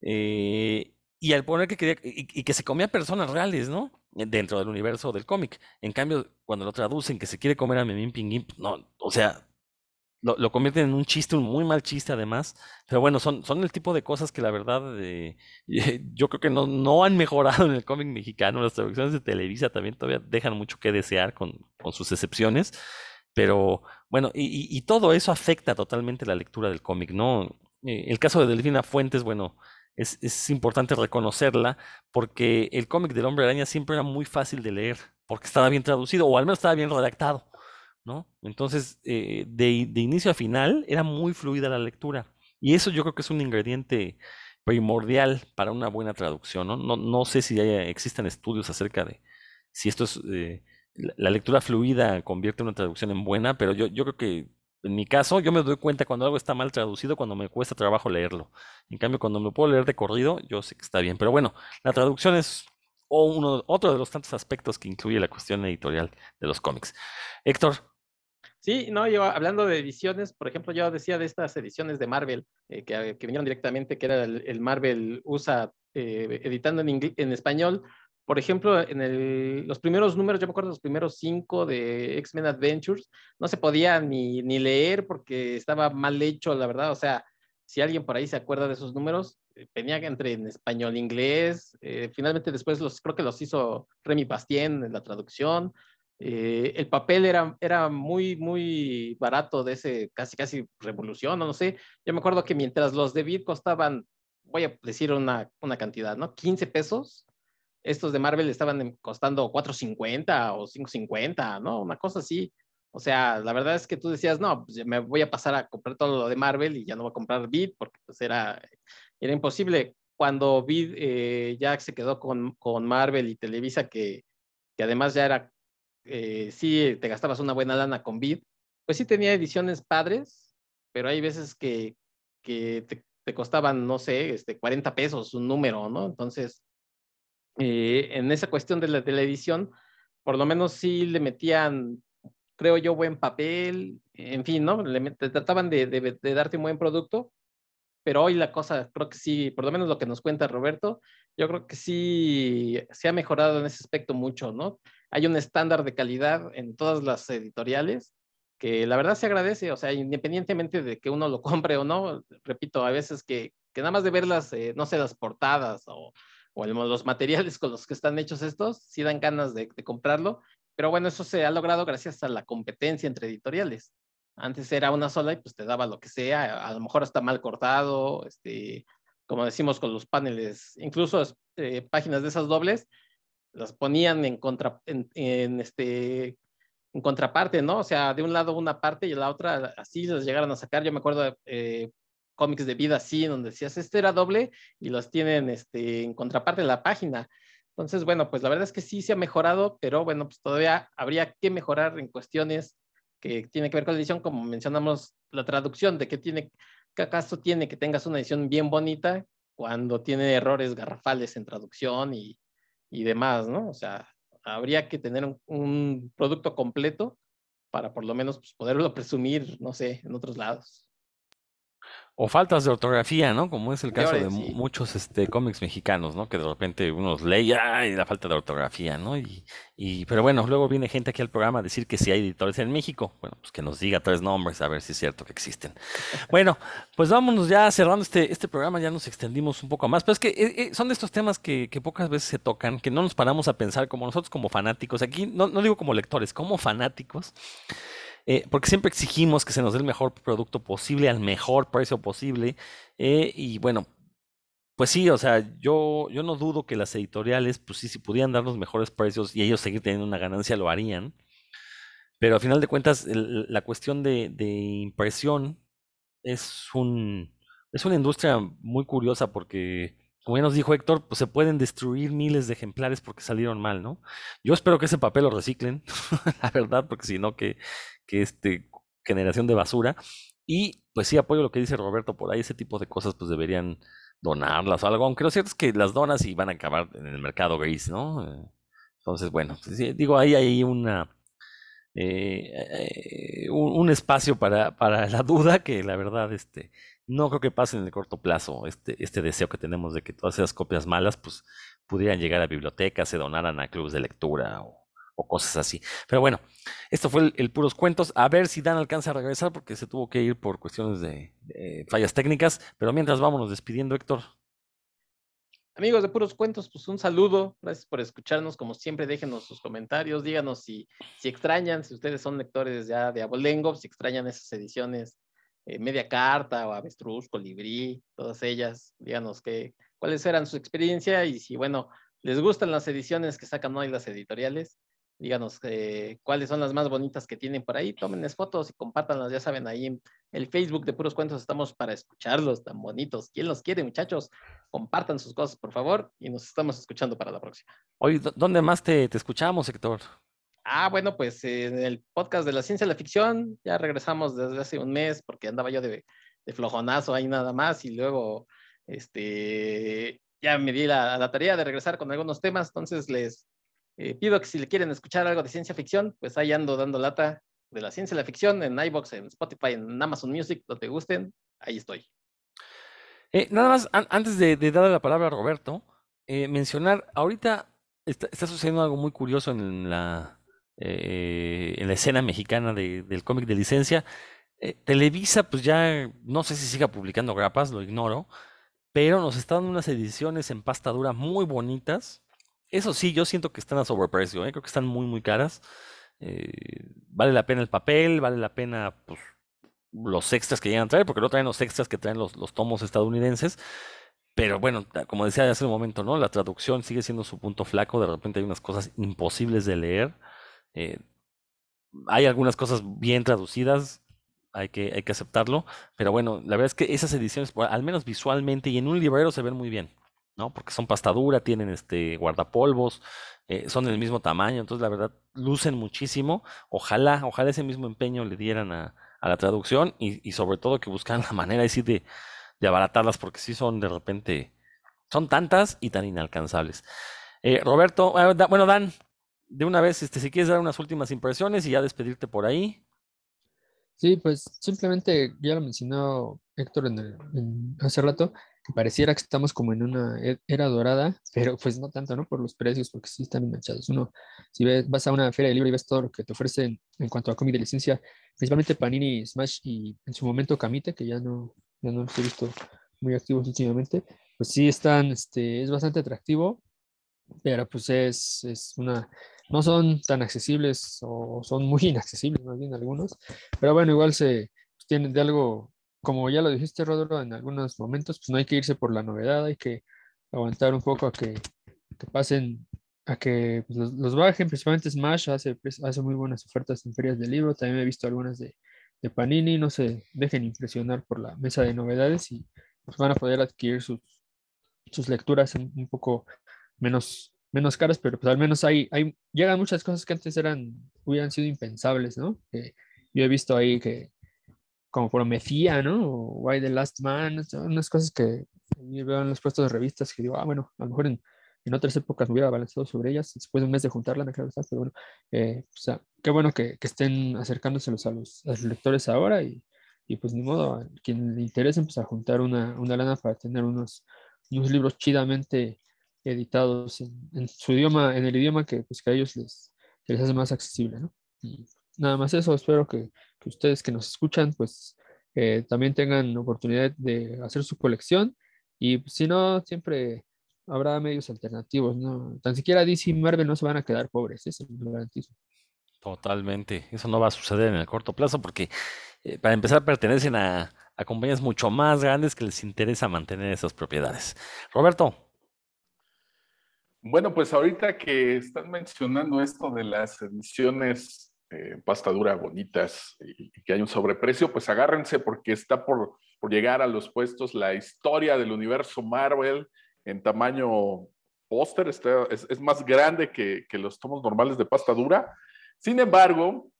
Eh, y al poner que quería, y, que se comía personas reales, ¿no? Dentro del universo del cómic. En cambio, cuando lo traducen que se quiere comer a Memín Pinguín, pues no, o sea, lo, lo convierten en un chiste, un muy mal chiste además. Pero bueno, son, son el tipo de cosas que la verdad eh, yo creo que no, no han mejorado en el cómic mexicano. Las traducciones de Televisa también todavía dejan mucho que desear con, con sus excepciones. Pero bueno, y, y todo eso afecta totalmente la lectura del cómic, ¿no? Eh, el caso de Delfina Fuentes, bueno, es, es importante reconocerla porque el cómic del Hombre Araña siempre era muy fácil de leer porque estaba bien traducido o al menos estaba bien redactado. ¿no? Entonces, eh, de, de, inicio a final era muy fluida la lectura. Y eso yo creo que es un ingrediente primordial para una buena traducción, ¿no? No, no sé si existen estudios acerca de si esto es... Eh, la, la, lectura fluida convierte una traducción en buena, pero yo, yo creo que en mi caso, yo me doy cuenta cuando algo está mal traducido, cuando me cuesta trabajo leerlo. En cambio, cuando me puedo leer de corrido, yo sé que está bien. Pero bueno, la traducción es uno, otro de los tantos aspectos que incluye la cuestión editorial de los cómics. Héctor, Sí, no, yo hablando de ediciones, por ejemplo, yo decía de estas ediciones de Marvel eh, que, que, vinieron directamente, que era el, el Marvel USA eh, editando en, en, español. Por ejemplo, en el, los primeros números, yo me acuerdo los primeros cinco de X-Men Adventures, no se podía ni, ni leer porque estaba mal hecho, la verdad. O sea, si alguien por ahí se acuerda de esos números, eh, venía entre en español, inglés. Eh, finalmente después los creo que los hizo Remy Bastien en la traducción. Eh, el papel era, era muy, muy barato de ese casi, casi revolución, no, no sé. Yo me acuerdo que mientras los de Vid costaban, voy a decir una, una cantidad, ¿no? 15 pesos. Estos de Marvel estaban costando 4.50 o 5.50, ¿no? Una cosa así. O sea, la verdad es que tú decías, no, pues me voy a pasar a comprar todo lo de Marvel y ya no voy a comprar Vid porque pues era, era imposible. Cuando Vid eh, ya se quedó con, con Marvel y Televisa, que, que además ya era eh, sí te gastabas una buena lana con Vid, pues sí tenía ediciones padres, pero hay veces que, que te, te, costaban, no sé, este, 40 pesos un número, ¿no? Entonces, eh, en esa cuestión de la, edición, por lo menos sí le metían, creo yo, buen papel, en fin, ¿no? Le, trataban de, darte un buen producto, pero hoy la cosa, creo que sí, por lo menos lo que nos cuenta Roberto, yo creo que sí se ha mejorado en ese aspecto mucho, ¿no? Hay un estándar de calidad en todas las editoriales que la verdad se agradece, o sea, independientemente de que uno lo compre o no, repito, a veces que, que nada más de ver las, eh, no sé, las portadas o, o el, los materiales con los que están hechos estos, sí dan ganas de, de comprarlo, pero bueno, eso se ha logrado gracias a la competencia entre editoriales. Antes era una sola y pues te daba lo que sea, a lo mejor está mal cortado, este, como decimos con los paneles, incluso eh, páginas de esas dobles, las ponían en, contra, en, en, este, en contraparte, ¿no? O sea, de un lado una parte y la otra así las llegaron a sacar. Yo me acuerdo eh, cómics de vida así, donde decías, este era doble y los tienen este, en contraparte de la página. Entonces, bueno, pues la verdad es que sí se ha mejorado, pero bueno, pues todavía habría que mejorar en cuestiones que tiene que ver con la edición, como mencionamos la traducción, de que tiene, que acaso tiene que tengas una edición bien bonita cuando tiene errores garrafales en traducción y, y demás, ¿no? O sea, habría que tener un, un producto completo para por lo menos pues, poderlo presumir, no sé, en otros lados. O faltas de ortografía, ¿no? Como es el caso de sí. muchos este, cómics mexicanos, ¿no? Que de repente uno los lee y la falta de ortografía, ¿no? Y, y, pero bueno, luego viene gente aquí al programa a decir que si hay editores en México. Bueno, pues que nos diga tres nombres, a ver si es cierto que existen. bueno, pues vámonos ya cerrando este, este programa, ya nos extendimos un poco más. Pero es que eh, eh, son de estos temas que, que, pocas veces se tocan, que no nos paramos a pensar como nosotros como fanáticos. Aquí no, no digo como lectores, como fanáticos. Eh, porque siempre exigimos que se nos dé el mejor producto posible al mejor precio posible. Eh, y bueno, pues sí, o sea, yo, yo no dudo que las editoriales, pues sí, si pudieran darnos mejores precios y ellos seguir teniendo una ganancia, lo harían. Pero al final de cuentas, la cuestión de, de, impresión es, un, es una industria muy curiosa porque, como ya nos dijo Héctor, pues se pueden destruir miles de ejemplares porque salieron mal, ¿no? Yo espero que ese papel lo reciclen, la verdad, porque si no, que, que este, generación de basura. Y pues sí, apoyo lo que dice Roberto por ahí, ese tipo de cosas pues deberían donarlas o algo, aunque lo cierto es que las donas y van a acabar en el mercado gris, ¿no? Entonces, bueno, pues, sí, digo, ahí hay una... Eh, eh, un, un, espacio para, para, la duda que la verdad este, no creo que pase en el corto plazo este, este deseo que tenemos de que todas esas copias malas pues pudieran llegar a bibliotecas, se donaran a clubes de lectura o, cosas así. Pero bueno, esto fue el, puros cuentos. A ver si Dan alcanza a regresar porque se tuvo que ir por cuestiones de, de fallas técnicas. Pero mientras vámonos despidiendo, Héctor. Amigos de Puros Cuentos, pues un saludo, gracias por escucharnos, como siempre déjenos sus comentarios, díganos si, si extrañan, si ustedes son lectores ya de Abolengo, si extrañan esas ediciones eh, Media Carta o Avestruz, Colibrí, todas ellas, díganos qué, cuáles eran su experiencia y si, bueno, les gustan las ediciones que sacan hoy las editoriales, díganos eh, cuáles son las más bonitas que tienen por ahí, tómenles fotos y compártanlas, ya saben, ahí en el Facebook de Puros Cuentos estamos para escucharlos tan bonitos. ¿Quién los quiere, muchachos? Compartan sus cosas, por favor, y nos estamos escuchando para la próxima. Hoy, ¿dónde más te, te escuchamos, Héctor? Ah, bueno, pues en el podcast de la ciencia de la ficción, ya regresamos desde hace un mes porque andaba yo de, de flojonazo ahí nada más y luego, este, ya me di la, tarea de regresar con algunos temas, entonces les eh, pido que si le quieren escuchar algo de ciencia ficción, pues ahí ando dando lata de la ciencia y la ficción en iBox, en Spotify, en Amazon Music, donde te gusten, ahí estoy. Eh, nada más, antes de, darle la palabra a Roberto, eh, mencionar, ahorita está, sucediendo algo muy curioso en la, en la escena mexicana del cómic de licencia. Televisa, pues ya no sé si siga publicando grapas, lo ignoro, pero nos está dando unas ediciones en pasta dura muy bonitas eso sí, yo siento que están a sobreprecio, ¿eh? creo que están muy, muy caras. Eh, vale la pena el papel, vale la pena pues, los extras que llegan a traer, porque no traen los extras que traen los, los tomos estadounidenses. Pero bueno, como decía hace un momento, ¿no? La traducción sigue siendo su punto flaco. De repente hay unas cosas imposibles de leer. Eh, hay algunas cosas bien traducidas, hay que, hay que aceptarlo. Pero bueno, la verdad es que esas ediciones, al menos visualmente y en un librero, se ven muy bien. ¿no? Porque son pastadura, tienen este guardapolvos, eh, son del mismo tamaño, entonces la verdad lucen muchísimo. Ojalá, ojalá ese mismo empeño le dieran a, la traducción y, sobre todo que buscaran la manera así de, de abaratarlas, porque sí son de repente, son tantas y tan inalcanzables. Eh, Roberto, ah, bueno, Dan, de una vez, este, si quieres dar unas últimas impresiones y ya despedirte por ahí. Sí, pues simplemente ya lo mencionó Héctor hace rato, pareciera que estamos como en una e-, era dorada, pero pues no tanto, ¿no? Por los precios, porque sí están enganchados. Uno, si ves, vas a una feria de libro y ves todo lo que te ofrecen en cuanto a cómic de licencia, principalmente Panini, Smash y en su momento Camite, que ya no, ya no los he visto muy activos últimamente, pues sí están, este, es bastante atractivo, pero pues es, es una, no son tan accesibles o son muy inaccesibles más bien algunos, pero bueno, igual se pues, tienen de algo como ya lo dijiste, Rodro, en algunos momentos, pues no hay que irse por la novedad, hay que aguantar un poco a que, pasen, a que pues, los, bajen, principalmente Smash hace, hace muy buenas ofertas en ferias de libro, también he visto algunas de, Panini, no se dejen impresionar por la mesa de novedades y pues, van a poder adquirir sus, sus lecturas un, poco menos, menos caras, pero pues al menos hay, hay, llegan muchas cosas que antes eran, hubieran sido impensables, ¿no? yo he visto ahí que como Prometía, ¿no? O Why the Last Man, unas cosas que veo en los puestos de revistas que digo, ah, bueno, a lo mejor en, en otras épocas me hubiera balanceado sobre ellas, después de un mes de juntarla, me creo que pero bueno, eh, o sea, qué bueno que, que estén acercándoselos a los, a los lectores ahora y, y, pues ni modo, a quien le interese, pues a juntar una, una lana para tener unos, unos libros chidamente editados en, su idioma, en el idioma que, pues, que a ellos les, les hace más accesible, ¿no? Nada más eso, espero que, que ustedes que nos escuchan, pues eh, también tengan oportunidad de hacer su colección y pues, si no, siempre habrá medios alternativos, ¿no? Tan siquiera DC y Marvel no se van a quedar pobres, eso lo garantizo. Totalmente, eso no va a suceder en el corto plazo porque eh, para empezar pertenecen a, a compañías mucho más grandes que les interesa mantener esas propiedades. Roberto. Bueno, pues ahorita que están mencionando esto de las ediciones eh, pasta dura bonitas y, que hay un sobreprecio, pues agárrense porque está por, por llegar a los puestos la historia del universo Marvel en tamaño póster, es, más grande que, que los tomos normales de pasta dura. Sin embargo,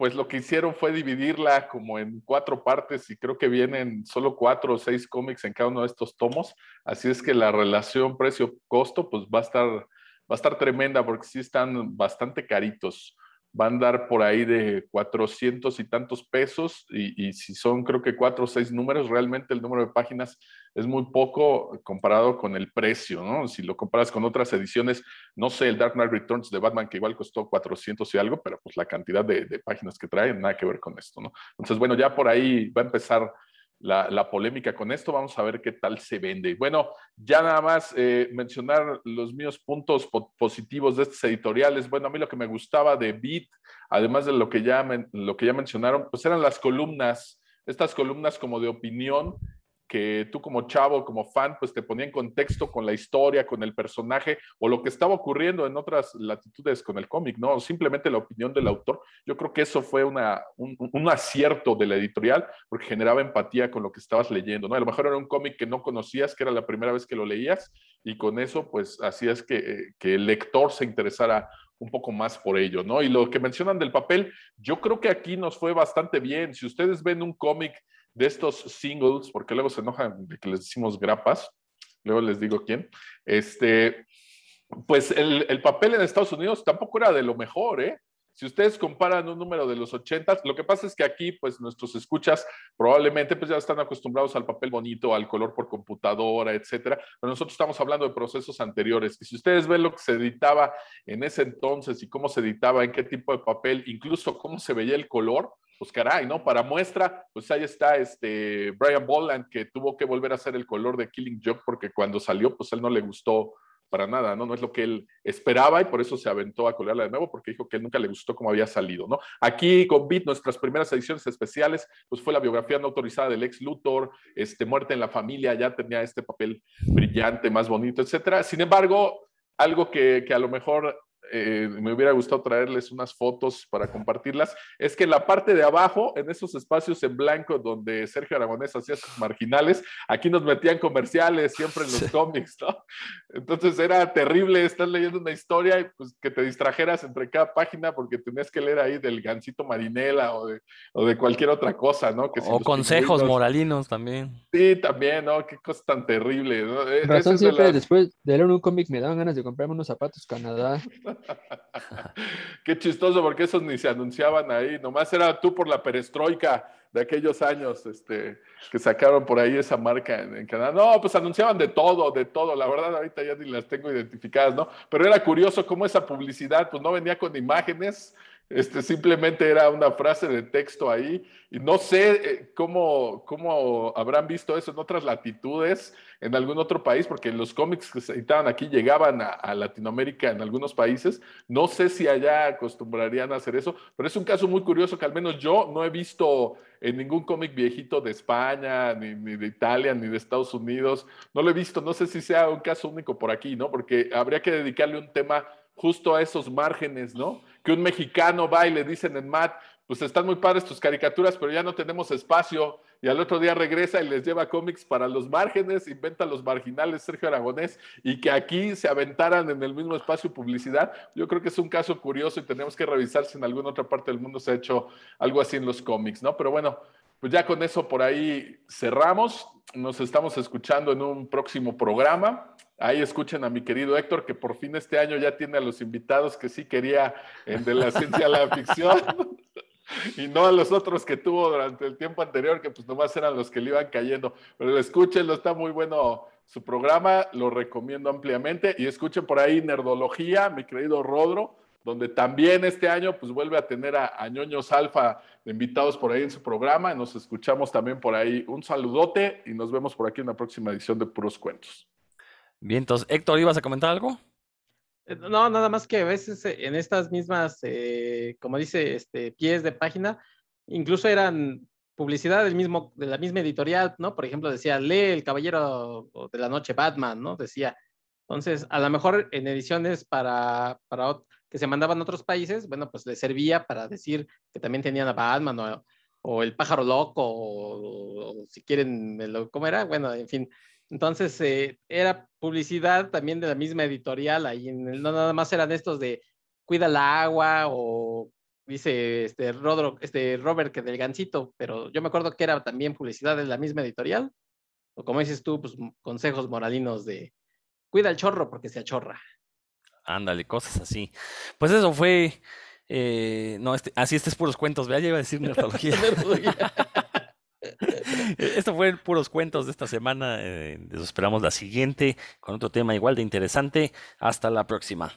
pues lo que hicieron fue dividirla como en cuatro partes y creo que vienen solo cuatro o seis cómics en cada uno de estos tomos. Así es que la relación precio-costo pues va a estar, va a estar tremenda porque sí están bastante caritos van a dar por ahí de 400 y tantos pesos y, si son creo que cuatro o seis números, realmente el número de páginas es muy poco comparado con el precio, ¿no? Si lo comparas con otras ediciones, no sé, el Dark Knight Returns de Batman, que igual costó 400 y algo, pero pues la cantidad de, páginas que trae, nada que ver con esto, ¿no? Entonces, bueno, ya por ahí va a empezar la, polémica con esto. Vamos a ver qué tal se vende. Bueno, ya nada más eh, mencionar los míos puntos positivos de estos editoriales. Bueno, a mí lo que me gustaba de Beat, además de lo que ya, lo que ya mencionaron, pues eran las columnas, estas columnas como de opinión que tú como chavo, como fan, pues te ponía en contexto con la historia, con el personaje o lo que estaba ocurriendo en otras latitudes con el cómic, ¿no? Simplemente la opinión del autor. Yo creo que eso fue una, un, acierto de la editorial porque generaba empatía con lo que estabas leyendo, ¿no? A lo mejor era un cómic que no conocías, que era la primera vez que lo leías y con eso pues hacías que, que el lector se interesara un poco más por ello, ¿no? Y lo que mencionan del papel, yo creo que aquí nos fue bastante bien. Si ustedes ven un cómic de estos singles, porque luego se enojan de que les decimos grapas, luego les digo quién, este, pues el, papel en Estados Unidos tampoco era de lo mejor, ¿eh? Si ustedes comparan un número de los 80, lo que pasa es que aquí, pues nuestros escuchas probablemente pues ya están acostumbrados al papel bonito, al color por computadora, etcétera. Pero nosotros estamos hablando de procesos anteriores. Y si ustedes ven lo que se editaba en ese entonces y cómo se editaba, en qué tipo de papel, incluso cómo se veía el color, pues caray, ¿no? Para muestra, pues ahí está este Brian Bolland que tuvo que volver a hacer el color de Killing Joke porque cuando salió, pues él no le gustó para nada, ¿no? No es lo que él esperaba y por eso se aventó a colorearla de nuevo porque dijo que nunca le gustó cómo había salido, ¿no? Aquí con Beat, nuestras primeras ediciones especiales, pues fue la biografía no autorizada del ex Luthor, este, Muerte en la Familia, ya tenía este papel brillante, más bonito, etcétera. Sin embargo, algo que, que a lo mejor eh, me hubiera gustado traerles unas fotos para compartirlas, es que la parte de abajo, en esos espacios en blanco donde Sergio Aragonés hacía sus marginales, aquí nos metían comerciales siempre en los cómics, ¿no? Entonces era terrible estar leyendo una historia y pues que te distrajeras entre cada página porque tenías que leer ahí del gancito marinela o de, o de cualquier otra cosa, ¿no? Que o consejos moralinos también. Sí, también, ¿no? Qué cosa tan terrible, ¿no? E, razón siempre después de leer un cómic me daban ganas de comprarme unos zapatos Canadá. Qué chistoso, porque esos ni se anunciaban ahí, nomás era tú por la perestroika de aquellos años este, que sacaron por ahí esa marca en, Canadá. No, pues anunciaban de todo, de todo. La verdad, ahorita ya ni las tengo identificadas, ¿no? Pero era curioso cómo esa publicidad, pues no venía con imágenes, este, simplemente era una frase de texto ahí. Y no sé eh, cómo, cómo habrán visto eso en otras latitudes, en algún otro país, porque los cómics que se editaban aquí llegaban a, Latinoamérica en algunos países. No sé si allá acostumbrarían a hacer eso, pero es un caso muy curioso que al menos yo no he visto en ningún cómic viejito de España, ni, ni, de Italia, ni de Estados Unidos. No lo he visto, no sé si sea un caso único por aquí, ¿no? Porque habría que dedicarle un tema justo a esos márgenes, ¿no? Un mexicano va y le dicen en MAT, pues están muy padres tus caricaturas, pero ya no tenemos espacio. Y al otro día regresa y les lleva cómics para los márgenes, inventa los marginales Sergio Aragonés, y que aquí se aventaran en el mismo espacio publicidad. Yo creo que es un caso curioso y tenemos que revisar si en alguna otra parte del mundo se ha hecho algo así en los cómics, ¿no? Pero bueno, pues ya con eso por ahí cerramos. Nos estamos escuchando en un próximo programa. Ahí escuchen a mi querido Héctor, que por fin este año ya tiene a los invitados que sí quería en de la ciencia a la ficción. y no a los otros que tuvo durante el tiempo anterior, que pues nomás eran los que le iban cayendo. Pero escúchenlo, está muy bueno su programa, lo recomiendo ampliamente. Y escuchen por ahí Nerdología, mi querido Rodro, donde también este año pues vuelve a tener a, a ñoños alfa de invitados por ahí en su programa. Nos escuchamos también por ahí. Un saludote y nos vemos por aquí en la próxima edición de Puros Cuentos. Bien, entonces, Héctor, ¿ibas a comentar algo? Eh, no, nada más que a veces eh, en estas mismas, eh, como dice, este, pies de página, incluso eran publicidad del mismo, de la misma editorial, ¿no? Por ejemplo, decía, lee El Caballero de la Noche Batman, ¿no? Decía. Entonces, a lo mejor en ediciones para, para que se mandaban a otros países, bueno, pues le servía para decir que también tenían a Batman o, o El Pájaro Loco, o, o si quieren, ¿cómo era? Bueno, en fin, entonces, eh, era publicidad también de la misma editorial, ahí en no nada más eran estos de cuida el agua o dice este, Rodro, este Robert que del gancito, pero yo me acuerdo que era también publicidad de la misma editorial, o como dices tú, pues consejos moralinos de cuida el chorro porque se achorra. Ándale, cosas así. Pues eso fue, eh, no, este, así este es puros cuentos, vea, ya iba a decir nerdología. Esto fue puros cuentos de esta semana. eh, nos esperamos la siguiente con otro tema igual de interesante. Hasta la próxima.